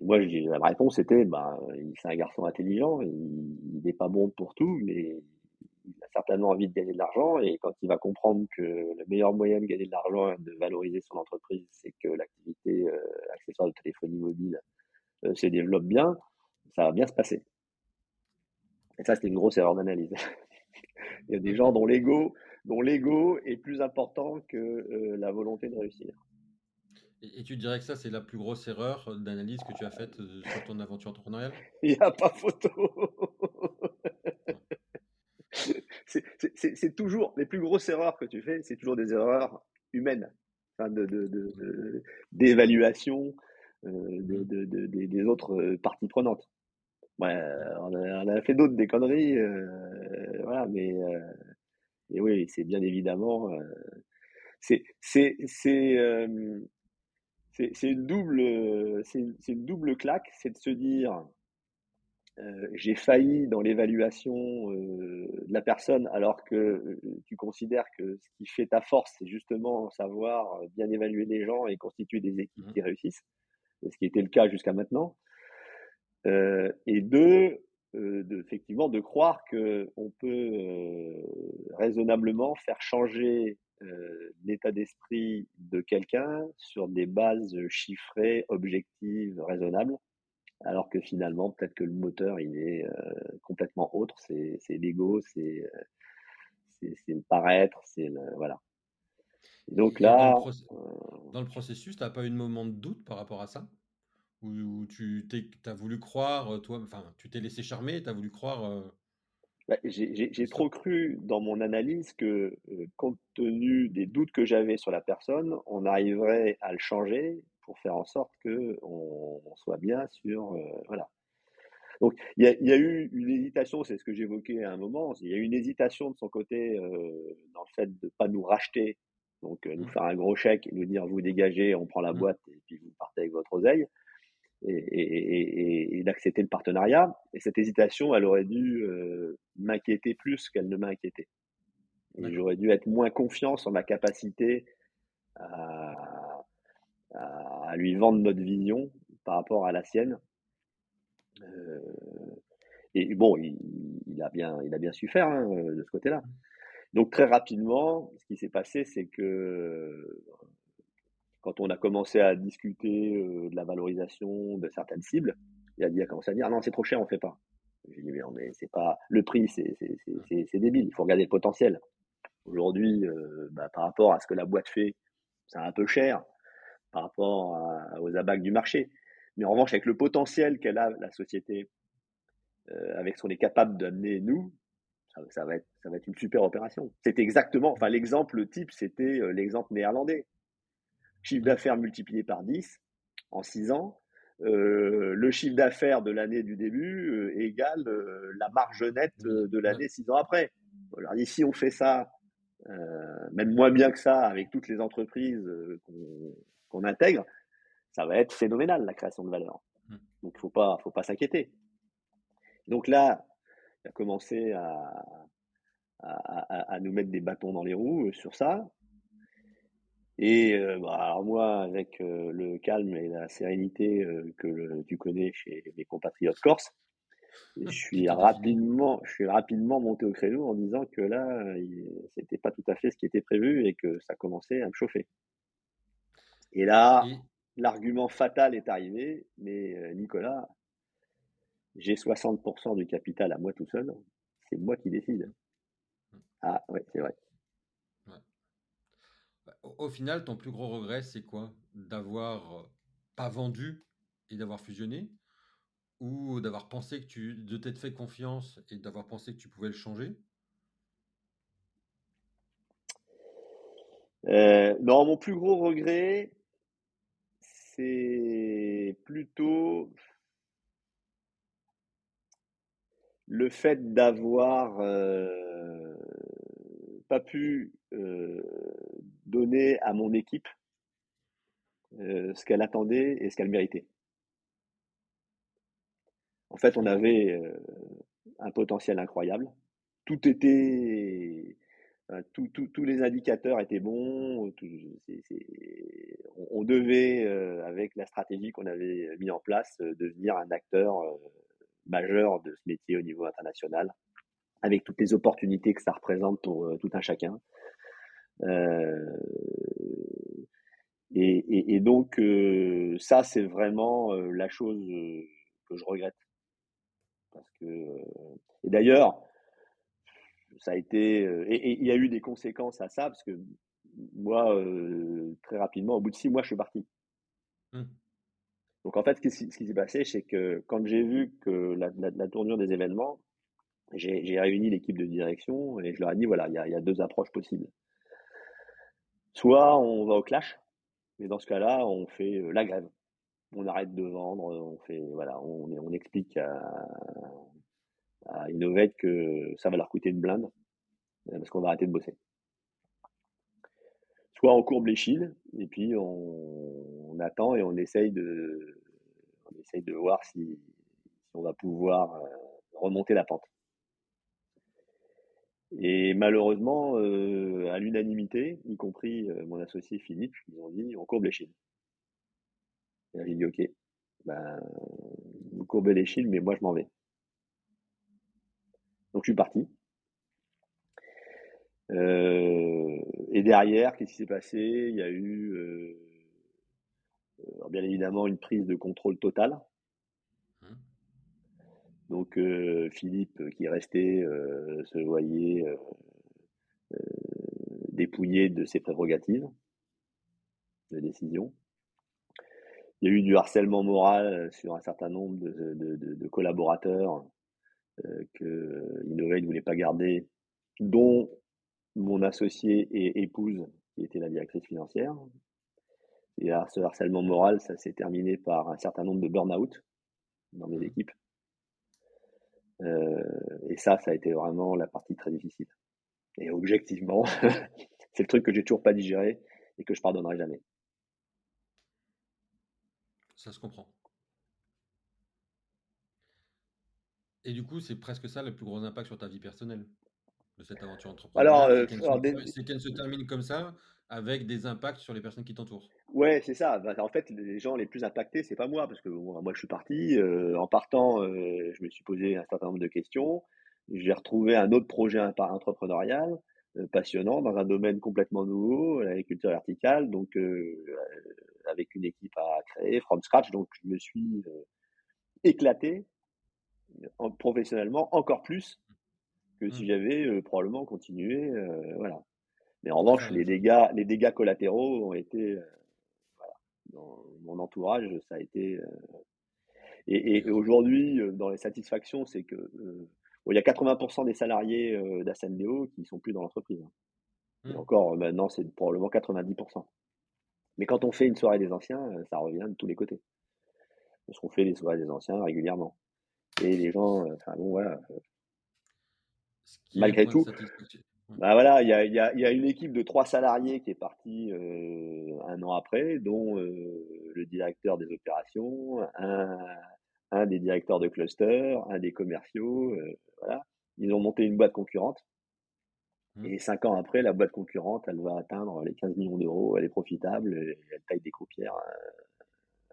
Moi, je la réponse était bah, il- c'est un garçon intelligent, il n'est pas bon pour tout, mais il a certainement envie de gagner de l'argent. Et quand il va comprendre que le meilleur moyen de gagner de l'argent et de valoriser son entreprise, c'est que l'activité euh, accessoire de téléphonie mobile se développe bien, ça va bien se passer. Et ça, c'était une grosse erreur d'analyse. [laughs] Il y a des gens dont l'ego, dont l'ego est plus important que euh, la volonté de réussir. Et, et tu dirais que ça, c'est la plus grosse erreur d'analyse que tu as faite euh, sur ton aventure entrepreneuriale? [laughs] Il n'y a pas photo. [laughs] C'est- toujours les plus grosses erreurs que tu fais, c'est toujours des erreurs humaines, enfin de, de- de- de- d'évaluation euh, de- de- de- des- des autres euh, parties prenantes. Ouais, euh, on a, on a fait d'autres des conneries, euh, voilà, mais euh, et oui, c'est bien évidemment, euh, c'est c'est c'est euh, c'est c'est une double euh, c'est une, double claque, c'est de se dire euh, j'ai failli dans l'évaluation euh, de la personne alors que euh, tu considères que ce qui fait ta force, c'est justement savoir bien évaluer les gens et constituer des équipes Mhm. qui réussissent, ce qui était le cas jusqu'à maintenant. Euh, et deux, euh, effectivement, de croire que on peut euh, raisonnablement faire changer euh, l'état d'esprit de quelqu'un sur des bases chiffrées, objectives, raisonnables, alors que finalement, peut-être que le moteur, il est euh, complètement autre. C'est l'ego, euh, c'est le paraître, c'est le voilà. Et donc et dans, le là, euh, dans le processus, tu n'as pas eu de moment de doute par rapport à ça? Où tu as voulu croire, euh, toi, enfin, tu t'es laissé charmer, tu as voulu croire euh, bah, j'ai trop cru dans mon analyse que, euh, compte tenu des doutes que j'avais sur la personne, on arriverait à le changer pour faire en sorte que on, on soit bien sur euh, voilà. Donc il y a, il y a eu une hésitation, c'est ce que j'évoquais à un moment. Il y a eu une hésitation de son côté euh, dans le fait de pas nous racheter, donc euh, nous Mm. faire un gros chèque et nous dire vous dégagez, on prend la Mm. boîte et puis vous partez avec votre oseille et, et- et- et d'accepter le partenariat. Et cette hésitation, elle aurait dû euh, m'inquiéter plus qu'elle ne m'a inquiété. J'aurais dû être moins confiant sur ma capacité à, à- à lui vendre notre vision par rapport à la sienne. Euh, et bon, il, il a bien, il a bien su faire hein, de ce côté-là. Donc très rapidement, ce qui s'est passé, c'est que quand on a commencé à discuter euh, de la valorisation de certaines cibles, il a, dit, commencé à dire non, c'est trop cher, on fait pas. J'ai dit mais non, mais c'est pas le prix, c'est débile. Il faut regarder le potentiel. Aujourd'hui, euh, bah, par rapport à ce que la boîte fait, c'est un peu cher par rapport aux abacs du marché. Mais en revanche, avec le potentiel qu'elle a la société, euh, avec ce qu'on est capable d'amener nous, ça, ça va être ça va être une super opération. C'est exactement, enfin l'exemple type, c'était euh, l'exemple néerlandais chiffre Mm. d'affaires multiplié par 10 en 6 ans. Euh, le chiffre d'affaires de l'année du début euh, égale euh, la marge nette de l'année 6 ans après. Alors, ici, on fait ça, même moins bien que ça, avec toutes les entreprises qu'on intègre, ça va être phénoménal, la création de valeur. Mm. Donc, il ne faut pas, faut pas s'inquiéter. Donc là, a commencé à, à, à- à nous mettre des bâtons dans les roues euh, sur ça. Et euh, bah, alors moi, avec euh, le calme et la sérénité euh, que le- tu connais chez mes compatriotes corses, je suis rapidement, je suis rapidement monté au créneau en disant que là, c'était pas tout à fait ce qui était prévu et que ça commençait à me chauffer. Et là, l'argument fatal est arrivé, mais Nicolas, j'ai 60% du capital à moi tout seul, c'est moi qui décide. Ah ouais, c'est vrai. ouais. au final, ton plus gros regret, c'est quoi? D'avoir pas vendu et d'avoir fusionné? Ou d'avoir pensé que tu, de t'être fait confiance et d'avoir pensé que tu pouvais le changer? Euh, non, mon plus gros regret, c'est plutôt le fait d'avoir euh, pas pu euh, donner à mon équipe euh, ce qu'elle attendait et ce qu'elle méritait. En fait, on avait un potentiel incroyable. Tout était tous les indicateurs étaient bons. on, devait, euh, avec la stratégie qu'on avait mis en place, devenir un acteur majeur de ce métier au niveau international, avec toutes les opportunités que ça représente pour tout un chacun. Et, donc, ça, c'est vraiment la chose que je regrette. Et d'ailleurs, ça a été et, il y a eu des conséquences à ça parce que moi très rapidement au bout de six mois je suis parti. Mmh. Donc en fait ce qui, s'est passé c'est que quand j'ai vu que la, tournure des événements, j'ai réuni l'équipe de direction et je leur ai dit voilà il y a, deux approches possibles. Soit on va au clash, mais dans ce cas-là on fait la grève, on arrête de vendre, on fait voilà on explique à, à Innovate que ça va leur coûter une blinde euh, parce qu'on va arrêter de bosser. Soit on courbe les chines et puis on, attend et on essaye de, on essaye de voir si, on va pouvoir euh, remonter la pente. Et malheureusement, euh, à l'unanimité, y compris mon associé Philippe, ils ont dit on courbe les chines. Et j'ai dit ok, ben, vous courbez les chines, mais moi je m'en vais. Donc je suis parti. Euh, et derrière, qu'est-ce qui s'est passé? Il y a eu euh, euh, bien évidemment une prise de contrôle totale. Mmh. Donc Philippe, qui est resté, se voyait dépouillé de ses prérogatives de décision. Il y a eu du harcèlement moral sur un certain nombre de collaborateurs euh, que Innovate ne voulait pas garder, dont mon associé et épouse, qui était la directrice financière. Et ce harcèlement moral, ça s'est terminé par un certain nombre de burn-out dans mes équipes. Euh, et ça, ça a été vraiment la partie très difficile. Et objectivement, [laughs] c'est le truc que j'ai toujours pas digéré et que je pardonnerai jamais. Ça se comprend. Et du coup, c'est presque ça le plus gros impact sur ta vie personnelle? De cette aventure entrepreneuriale. Alors, euh, c'est qu'elle se, termine comme ça, avec des impacts sur les personnes qui t'entourent. Ouais, c'est ça. Bah, en fait, les gens les plus impactés, c'est pas moi, parce que moi, je suis parti. Euh, en partant, euh, je me suis posé un certain nombre de questions. J'ai retrouvé un autre projet entrepreneurial passionnant dans un domaine complètement nouveau, l'agriculture verticale, donc avec une équipe à créer from scratch. Donc, je me suis éclaté professionnellement encore plus que si mmh. j'avais euh, probablement continué. Euh, voilà. Mais en revanche, les dégâts, les dégâts collatéraux ont été, voilà, dans mon entourage, ça a été. et, aujourd'hui, dans les satisfactions, c'est que il y a 80% des salariés d'Ascendeo qui sont plus dans l'entreprise. Hein. Mmh. encore, maintenant, c'est probablement 90%. Mais quand on fait une soirée des anciens, ça revient de tous les côtés. Parce qu'on fait des soirées des anciens régulièrement. Et les gens, enfin bon, voilà. Euh, malgré tout, bah voilà, il y a, y, a, y a, une équipe de trois salariés qui est partie euh, un an après, dont le directeur des opérations, un, un, des directeurs de cluster, un des commerciaux, voilà. Ils ont monté une boîte concurrente. Mmh. Et cinq ans après, la boîte concurrente, elle va atteindre les 15 millions d'euros, elle est profitable, et elle taille des croupières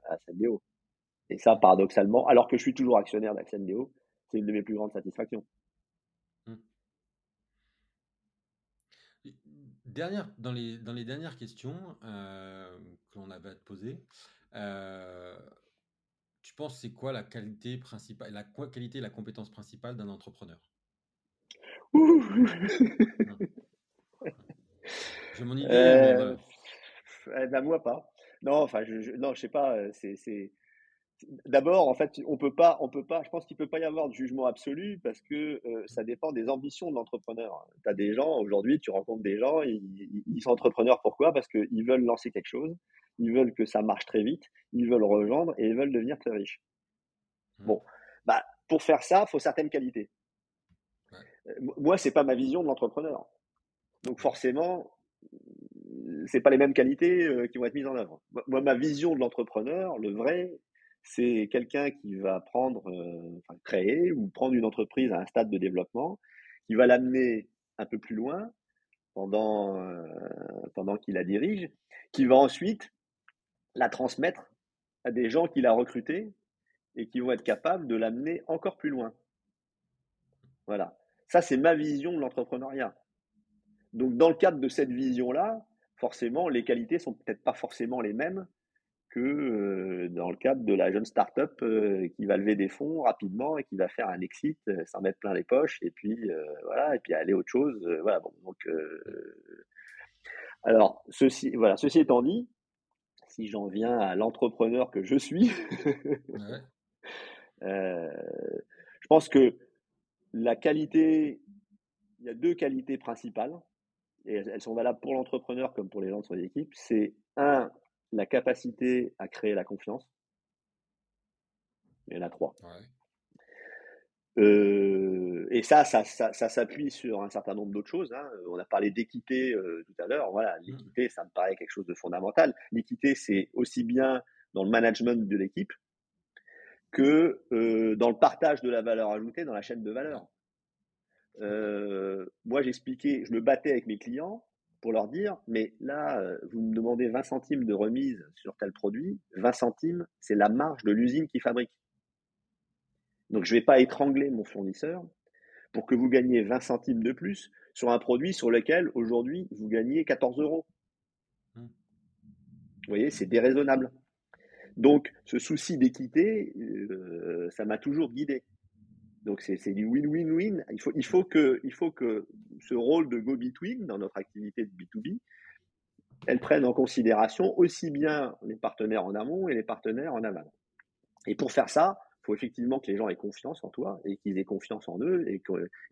à, Sandio. Et ça, paradoxalement, alors que je suis toujours actionnaire d'Axendeo, c'est une de mes plus grandes satisfactions. Mmh. Dernière, dans, les, dans les dernières questions euh, que l'on avait à te poser, euh, tu penses c'est quoi la qualité principale, la qualité et la compétence principale d'un entrepreneur? J'ai mon [laughs] idée. Euh, eh ben, moi pas. Non, enfin, je, je, non, je sais pas. C'est, D'abord, en fait, on peut pas, on peut pas. Je pense qu'il peut pas y avoir de jugement absolu parce que ça dépend des ambitions de l'entrepreneur. Tu as des gens aujourd'hui, tu rencontres des gens, ils, ils sont entrepreneurs pourquoi? Parce qu'ils veulent lancer quelque chose, ils veulent que ça marche très vite, ils veulent revendre et ils veulent devenir très riches. Mmh. Bon, bah pour faire ça, il faut certaines qualités. Moi, c'est pas ma vision de l'entrepreneur. Donc forcément, c'est pas les mêmes qualités qui vont être mises en œuvre. Moi, ma vision de l'entrepreneur, le vrai, c'est quelqu'un qui va prendre, euh, créer ou prendre une entreprise à un stade de développement, qui va l'amener un peu plus loin pendant, euh, pendant qu'il la dirige, qui va ensuite la transmettre à des gens qu'il a recrutés et qui vont être capables de l'amener encore plus loin. Voilà. Ça, c'est ma vision de l'entrepreneuriat. Donc, dans le cadre de cette vision-là, forcément, les qualités sont peut-être pas forcément les mêmes que euh, dans le cadre de la jeune start-up euh, qui va lever des fonds rapidement et qui va faire un exit, euh, s'en mettre plein les poches et puis voilà et puis aller autre chose. voilà bon donc alors ceci voilà ceci étant dit, si j'en viens à l'entrepreneur que je suis, [laughs] je pense que la qualité, il y a deux qualités principales et elles sont valables pour l'entrepreneur comme pour les gens de son équipe. C'est un la capacité à créer la confiance. Il y en a trois. Euh, et ça, ça, s'appuie sur un certain nombre d'autres choses. Hein. On a parlé d'équité euh, tout à l'heure. Voilà, mmh. l'équité, ça me paraît quelque chose de fondamental. L'équité, c'est aussi bien dans le management de l'équipe que euh, dans le partage de la valeur ajoutée dans la chaîne de valeur. moi, j'expliquais, je me battais avec mes clients pour leur dire, mais là, euh, vous me demandez 20 centimes de remise sur tel produit, 20 centimes, c'est la marge de l'usine qui fabrique. Donc je ne vais pas étrangler mon fournisseur pour que vous gagniez 20 centimes de plus sur un produit sur lequel aujourd'hui vous gagnez 14 euros. Mmh. Vous voyez, c'est déraisonnable. Donc ce souci d'équité, euh, ça m'a toujours guidé. Donc c'est du win-win-win. Il faut, il, faut que, ce rôle de go-between dans notre activité de B2B, elle prenne en considération aussi bien les partenaires en amont et les partenaires en aval. Et pour faire ça, il faut effectivement que les gens aient confiance en toi et qu'ils aient confiance en eux et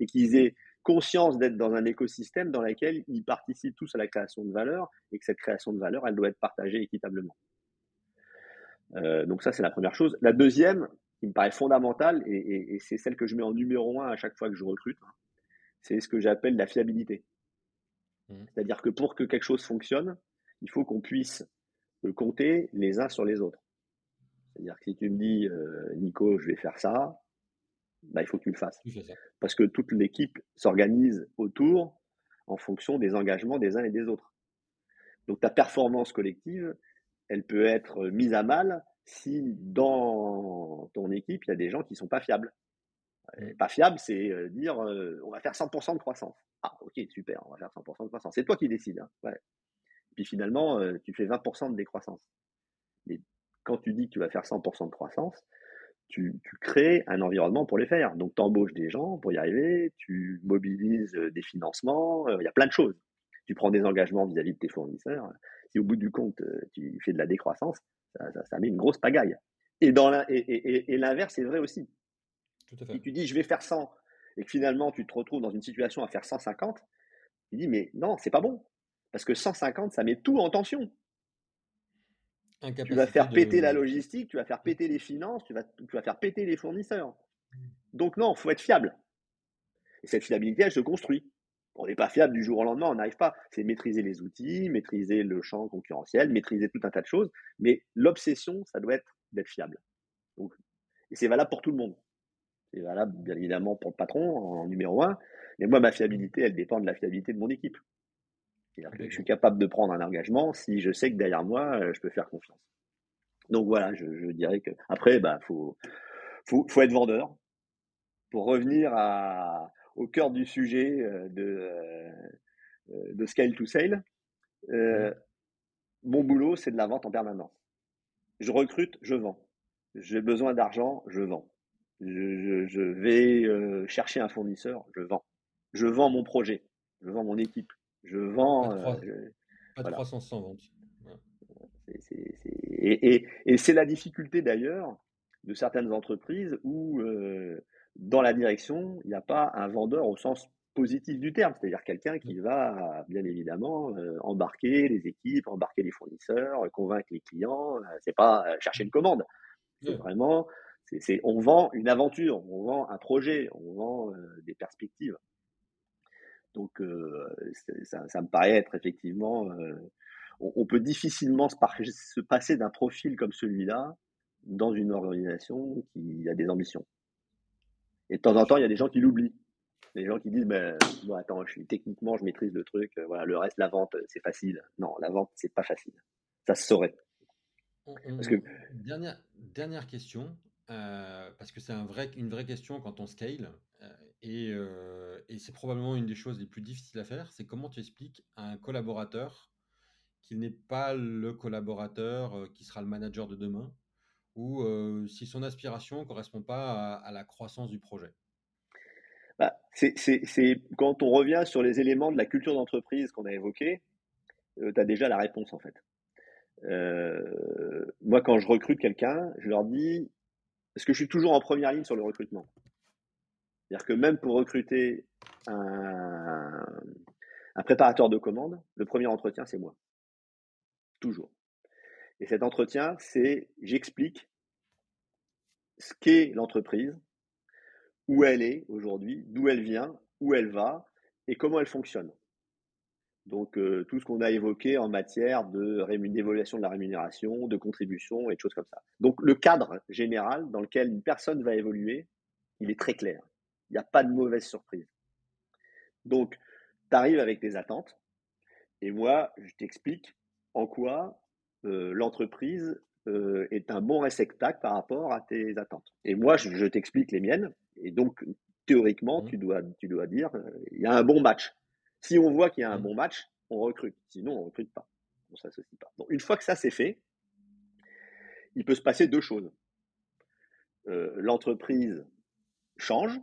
qu'ils aient conscience d'être dans un écosystème dans lequel ils participent tous à la création de valeur et que cette création de valeur, elle doit être partagée équitablement. Euh, donc ça, c'est la première chose. La deuxième, qui me paraît fondamentale, et, c'est celle que je mets en numéro un à chaque fois que je recrute, hein, c'est ce que j'appelle la fiabilité. Mmh. C'est-à-dire que pour que quelque chose fonctionne, il faut qu'on puisse euh, compter les uns sur les autres. C'est-à-dire que si tu me dis, euh, Nico, je vais faire ça, bah, il faut que tu le fasses. Parce que toute l'équipe s'organise autour en fonction des engagements des uns et des autres. Donc ta performance collective, elle peut être mise à mal si dans ton équipe, il y a des gens qui ne sont pas fiables. Mmh. pas fiable, c'est euh, dire euh, on va faire 100% de croissance. Ah, ok, super, on va faire 100% de croissance. C'est toi qui décides. Hein, ouais. Puis finalement, euh, tu fais 20% de décroissance. Mais quand tu dis que tu vas faire 100% de croissance, tu, tu, crées un environnement pour les faire. Donc, tu embauches des gens pour y arriver, tu mobilises des financements, il y a plein de choses. Tu prends des engagements vis-à-vis -vis de tes fournisseurs. Si au bout du compte, tu fais de la décroissance, ça, met une grosse pagaille. Et, l'inverse est vrai aussi. Si tu dis je vais faire 100 et que finalement tu te retrouves dans une situation à faire 150, tu dis mais non, c'est pas bon. Parce que 150, ça met tout en tension. Tu vas faire péter la logistique, tu vas faire péter les finances, tu vas, tu vas faire péter les fournisseurs. Mmh. Donc non, il faut être fiable. Et cette fiabilité, elle se construit. On n'est pas fiable du jour au lendemain, on n'arrive pas. C'est maîtriser les outils, maîtriser le champ concurrentiel, maîtriser tout un tas de choses. Mais l'obsession, ça doit être d'être fiable. et c'est valable pour tout le monde. C'est valable, bien évidemment, pour le patron en numéro un. Mais moi, ma fiabilité, elle dépend de la fiabilité de mon équipe. je suis capable de prendre un engagement si je sais que derrière moi, euh, je peux faire confiance. Donc voilà, je, dirais que après, bah, faut, faut être vendeur. Pour revenir à, au cœur du sujet euh, de, euh, euh, de Scale to Sale. mon boulot, c'est de la vente en permanence. Je recrute, je vends. J'ai besoin d'argent, je vends. Je, vais chercher un fournisseur, je vends. Je vends mon projet, je vends mon équipe, je vends. Pas de, croissance sans vente. Et, c'est la difficulté d'ailleurs de certaines entreprises où euh, dans la direction, il n'y a pas un vendeur au sens positif du terme, c'est-à-dire quelqu'un qui va bien évidemment euh, embarquer les équipes, embarquer les fournisseurs, convaincre les clients. Euh, c'est pas chercher une commande, c'est vraiment, c'est, on vend une aventure, on vend un projet, on vend des perspectives. Donc ça, ça, me paraît être effectivement on, peut difficilement se, passer d'un profil comme celui-là dans une organisation qui a des ambitions. Et de temps en temps, il y a des gens qui l'oublient. Des gens qui disent, ben, attends, je suis techniquement, je maîtrise le truc, euh, voilà, le reste, la vente, c'est facile. Non, la vente, c'est pas facile. Ça se saurait. dernière, dernière question, euh, parce que c'est un vrai, une vraie question quand on scale, euh, et, et c'est probablement une des choses les plus difficiles à faire, c'est comment tu expliques à un collaborateur qu'il n'est pas le collaborateur euh, qui sera le manager de demain, ou si son aspiration ne correspond pas à, la croissance du projet? Bah, c'est, quand on revient sur les éléments de la culture d'entreprise qu'on a évoqués, tu as déjà la réponse en fait. moi, quand je recrute quelqu'un, je leur dis, est-ce que je suis toujours en première ligne sur le recrutement C'est-à-dire que même pour recruter un, un préparateur de commande, le premier entretien, c'est moi toujours. Et cet entretien, c'est j'explique ce qu'est l'entreprise, où elle est aujourd'hui, d'où elle vient, où elle va et comment elle fonctionne. Donc euh, tout ce qu'on a évoqué en matière de de la rémunération, de contribution et de choses comme ça. Donc le cadre général dans lequel une personne va évoluer, il est très clair. Il n'y a pas de mauvaise surprise. Donc tu arrives avec tes attentes et moi je t'explique en quoi l'entreprise euh, est un bon réceptacle par rapport à tes attentes. Et moi, je, t'explique les miennes. Et donc, théoriquement, mmh. tu, dois, tu dois dire, euh, il y a un bon match. Si on voit qu'il y a un mmh. bon match, on recrute. Sinon, on ne recrute pas. On s'associe pas. Donc, une fois que ça c'est fait, il peut se passer deux choses. L'entreprise change,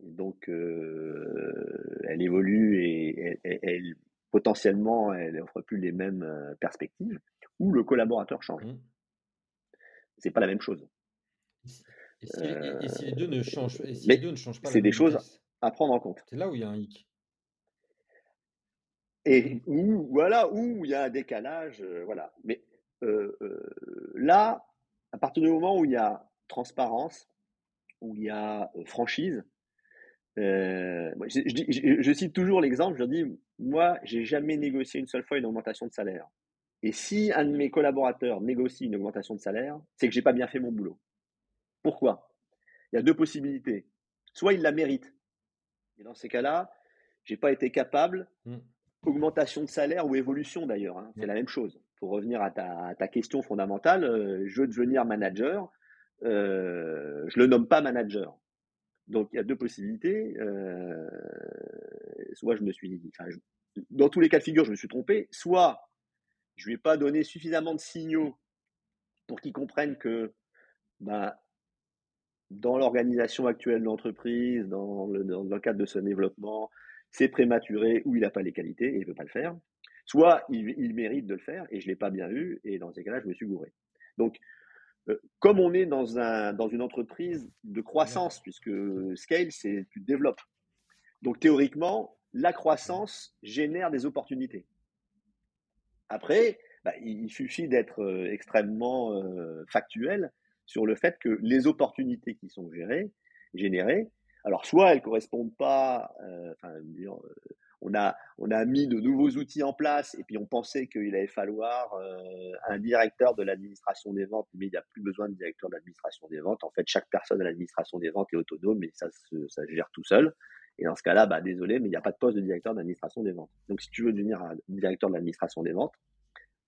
donc elle évolue et elle potentiellement, elle n'offre plus les mêmes euh, perspectives, ou le collaborateur change. Ce mmh. C'est pas la même chose. Et si, les deux ne changent, les deux ne changent pas, c'est des choses à prendre en compte. C'est là où il y a un hic. Et où, voilà, où il y a un décalage, euh, voilà. Mais euh, là, à partir du moment où il y a transparence, où il y a franchise, euh, je, cite toujours l'exemple, je dis, moi, j'ai jamais négocié une seule fois une augmentation de salaire. Et si un de mes collaborateurs négocie une augmentation de salaire, c'est que j'ai pas bien fait mon boulot. Pourquoi? Il y a deux possibilités. Soit il la mérite. Et dans ces cas-là, j'ai pas été capable, mmh. augmentation de salaire ou évolution d'ailleurs, hein, c'est mmh. la même chose. Pour revenir à ta, question fondamentale, euh, je veux devenir manager, euh, je le nomme pas manager. Donc il y a deux possibilités. Euh, soit je me suis, enfin, dans tous les cas de figure, je me suis trompé. Soit je lui ai pas donné suffisamment de signaux pour qu'il comprenne que, ben, dans l'organisation actuelle de l'entreprise, dans le, cadre de son développement, c'est prématuré ou il n'a pas les qualités et il ne veut pas le faire. Soit il, mérite de le faire et je ne l'ai pas bien eu et dans ces cas-là, je me suis gouré. Donc, euh, comme on est dans, dans une entreprise de croissance, puisque scale, c'est tu développes. Donc théoriquement, la croissance génère des opportunités. Après, bah, il suffit d'être euh, extrêmement euh, factuel sur le fait que les opportunités qui sont générées, alors soit elles correspondent pas, enfin, on a, on a mis de nouveaux outils en place et puis on pensait qu'il allait falloir euh, un directeur de l'administration des ventes, mais il n'y a plus besoin de directeur de l'administration des ventes. En fait, chaque personne à l'administration des ventes est autonome et ça se, ça gère tout seul. Et dans ce cas-là, bah, désolé, mais il n'y a pas de poste de directeur d'administration des ventes. Donc, si tu veux devenir un directeur de l'administration des ventes,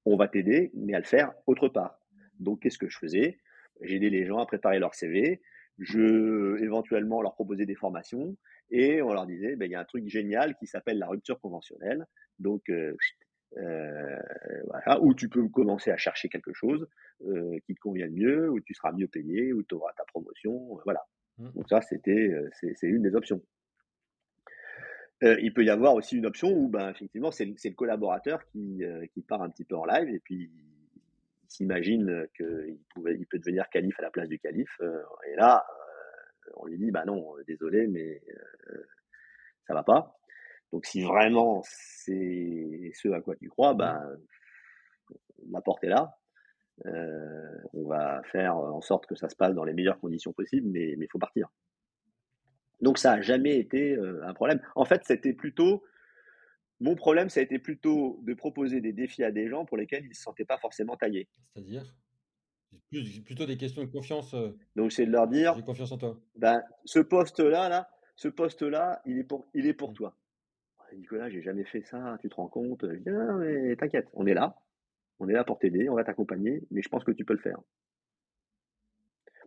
on va t'aider, mais à le faire autre part. Donc, qu'est-ce que je faisais? J'aidais les gens à préparer leur CV, je éventuellement leur proposais des formations et on leur disait ben, il y a un truc génial qui s'appelle la rupture conventionnelle donc euh, euh, voilà, où tu peux commencer à chercher quelque chose euh, qui te convient mieux, où tu seras mieux payé, où tu auras ta promotion, voilà. Mmh. Donc ça, c'était, c'est, une des options. Il peut y avoir aussi une option où, ben, effectivement, c'est, le collaborateur qui, qui part un petit peu en live et puis s'imagine qu'il il peut devenir calife à la place du calife. et là, on lui dit, bah non, désolé, mais ça va pas. Donc si vraiment c'est ce à quoi tu crois, bah, la porte est là. on va faire en sorte que ça se passe dans les meilleures conditions possibles, mais il faut partir. Donc ça n'a jamais été un problème. En fait, c'était plutôt mon problème, ça a été plutôt de proposer des défis à des gens pour lesquels ils ne se sentaient pas forcément taillés. C'est-à-dire? Plutôt des questions de confiance. Donc c'est de leur dire. J'ai confiance en toi. Ben, ce poste-là, là, ce poste-là, il est pour, il est pour mmh. toi. Nicolas, j'ai jamais fait ça, tu te rends compte? Je dis, ah, mais t'inquiète, on est là, on est là pour t'aider, on va t'accompagner, mais je pense que tu peux le faire.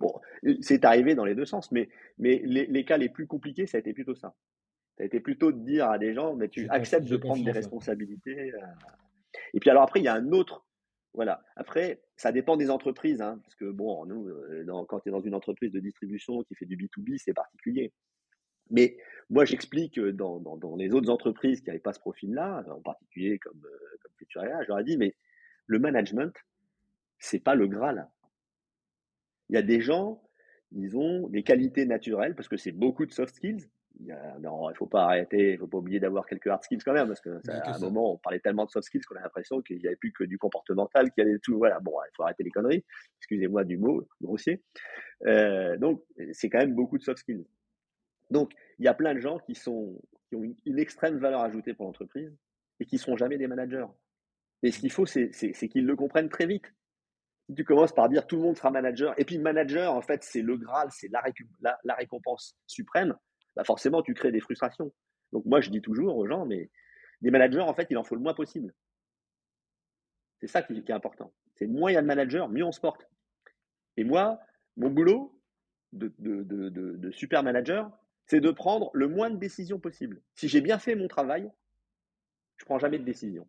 Bon, c'est arrivé dans les deux sens, mais, mais les, cas les plus compliqués, ça a été plutôt ça. Ça a été plutôt de dire à des gens, mais tu acceptes de prendre des responsabilités. Euh. Et puis alors après, il y a un autre. Voilà. Après, ça dépend des entreprises, hein, parce que bon, nous, euh, quand tu es dans une entreprise de distribution qui fait du B2B, c'est particulier. Mais moi, j'explique dans, dans, les autres entreprises qui n'avaient pas ce profil-là, en particulier comme, euh, comme Futuria, je leur ai dit, mais le management, c'est pas le Graal. Il y a des gens, ils ont des qualités naturelles, parce que c'est beaucoup de soft skills. Il ne faut pas arrêter, il faut pas oublier d'avoir quelques hard skills quand même, parce qu'à un moment, on parlait tellement de soft skills qu'on a l'impression qu'il n'y avait plus que du comportemental, qu'il y avait tout. Voilà, bon, il faut arrêter les conneries. Excusez-moi du mot grossier. Euh, donc, c'est quand même beaucoup de soft skills. Donc, il y a plein de gens qui, sont, qui ont une, extrême valeur ajoutée pour l'entreprise et qui ne seront jamais des managers. Et ce qu'il faut, c'est qu'ils le comprennent très vite. Tu commences par dire tout le monde sera manager, et puis manager, en fait, c'est le Graal, c'est la, récompense suprême, bah forcément, tu crées des frustrations. Donc, moi, je dis toujours aux gens, mais des managers, en fait, il en faut le moins possible. C'est ça qui, est important. C'est moins il y a de managers, mieux on se porte. Et moi, mon boulot de super manager, c'est de prendre le moins de décisions possible. Si j'ai bien fait mon travail, je ne prends jamais de décision.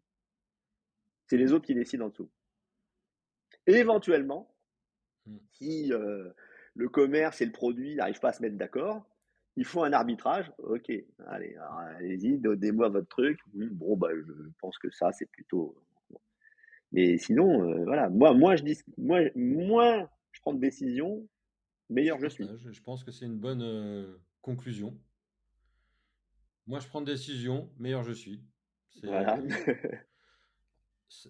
C'est les autres qui décident en dessous. Et éventuellement, hmm. si euh, le commerce et le produit n'arrivent pas à se mettre d'accord, il faut un arbitrage. Ok, allez, allez-y, donnez-moi votre truc. Bon, bah, je pense que ça, c'est plutôt. Mais sinon, euh, voilà, moi, moi, je dis, moi, moins je prends de décisions, meilleur je suis. Je, pense que c'est une bonne, euh, Conclusion. Moi, je prends des décisions, meilleur je suis. Voilà.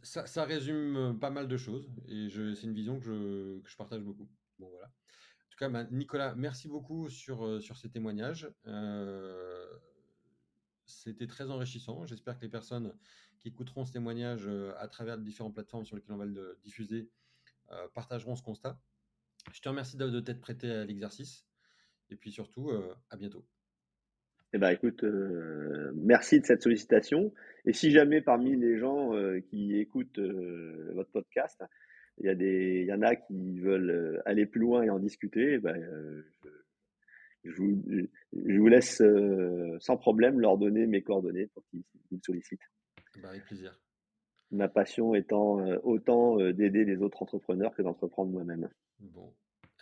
Ça, résume euh, pas mal de choses et c'est une vision que je, partage beaucoup. Bon, voilà. En tout cas, bah, Nicolas, merci beaucoup sur, euh, ces témoignages. Euh, c'était très enrichissant. J'espère que les personnes qui écouteront ce témoignage à travers les différentes plateformes sur lesquelles on va le diffuser partageront ce constat. Je te remercie de, de t'être prêté à l'exercice. Et puis surtout, à bientôt. Eh ben, écoute, euh, merci de cette sollicitation. Et si jamais parmi les gens euh, qui écoutent votre podcast, il y, a des, il y en a qui veulent aller plus loin et en discuter, eh ben, je, vous, je, vous, laisse sans problème leur donner mes coordonnées pour qu'ils me sollicitent. Bah, avec plaisir. Ma passion étant autant d'aider les autres entrepreneurs que d'entreprendre moi-même. Bon,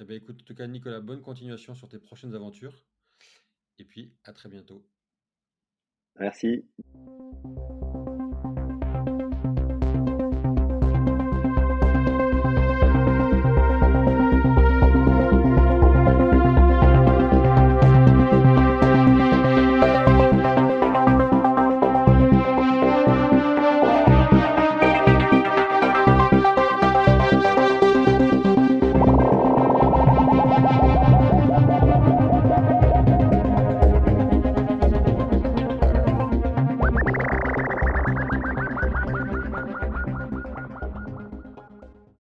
eh ben, écoute, en tout cas, Nicolas, bonne continuation sur tes prochaines aventures. Et puis, à très bientôt. Merci.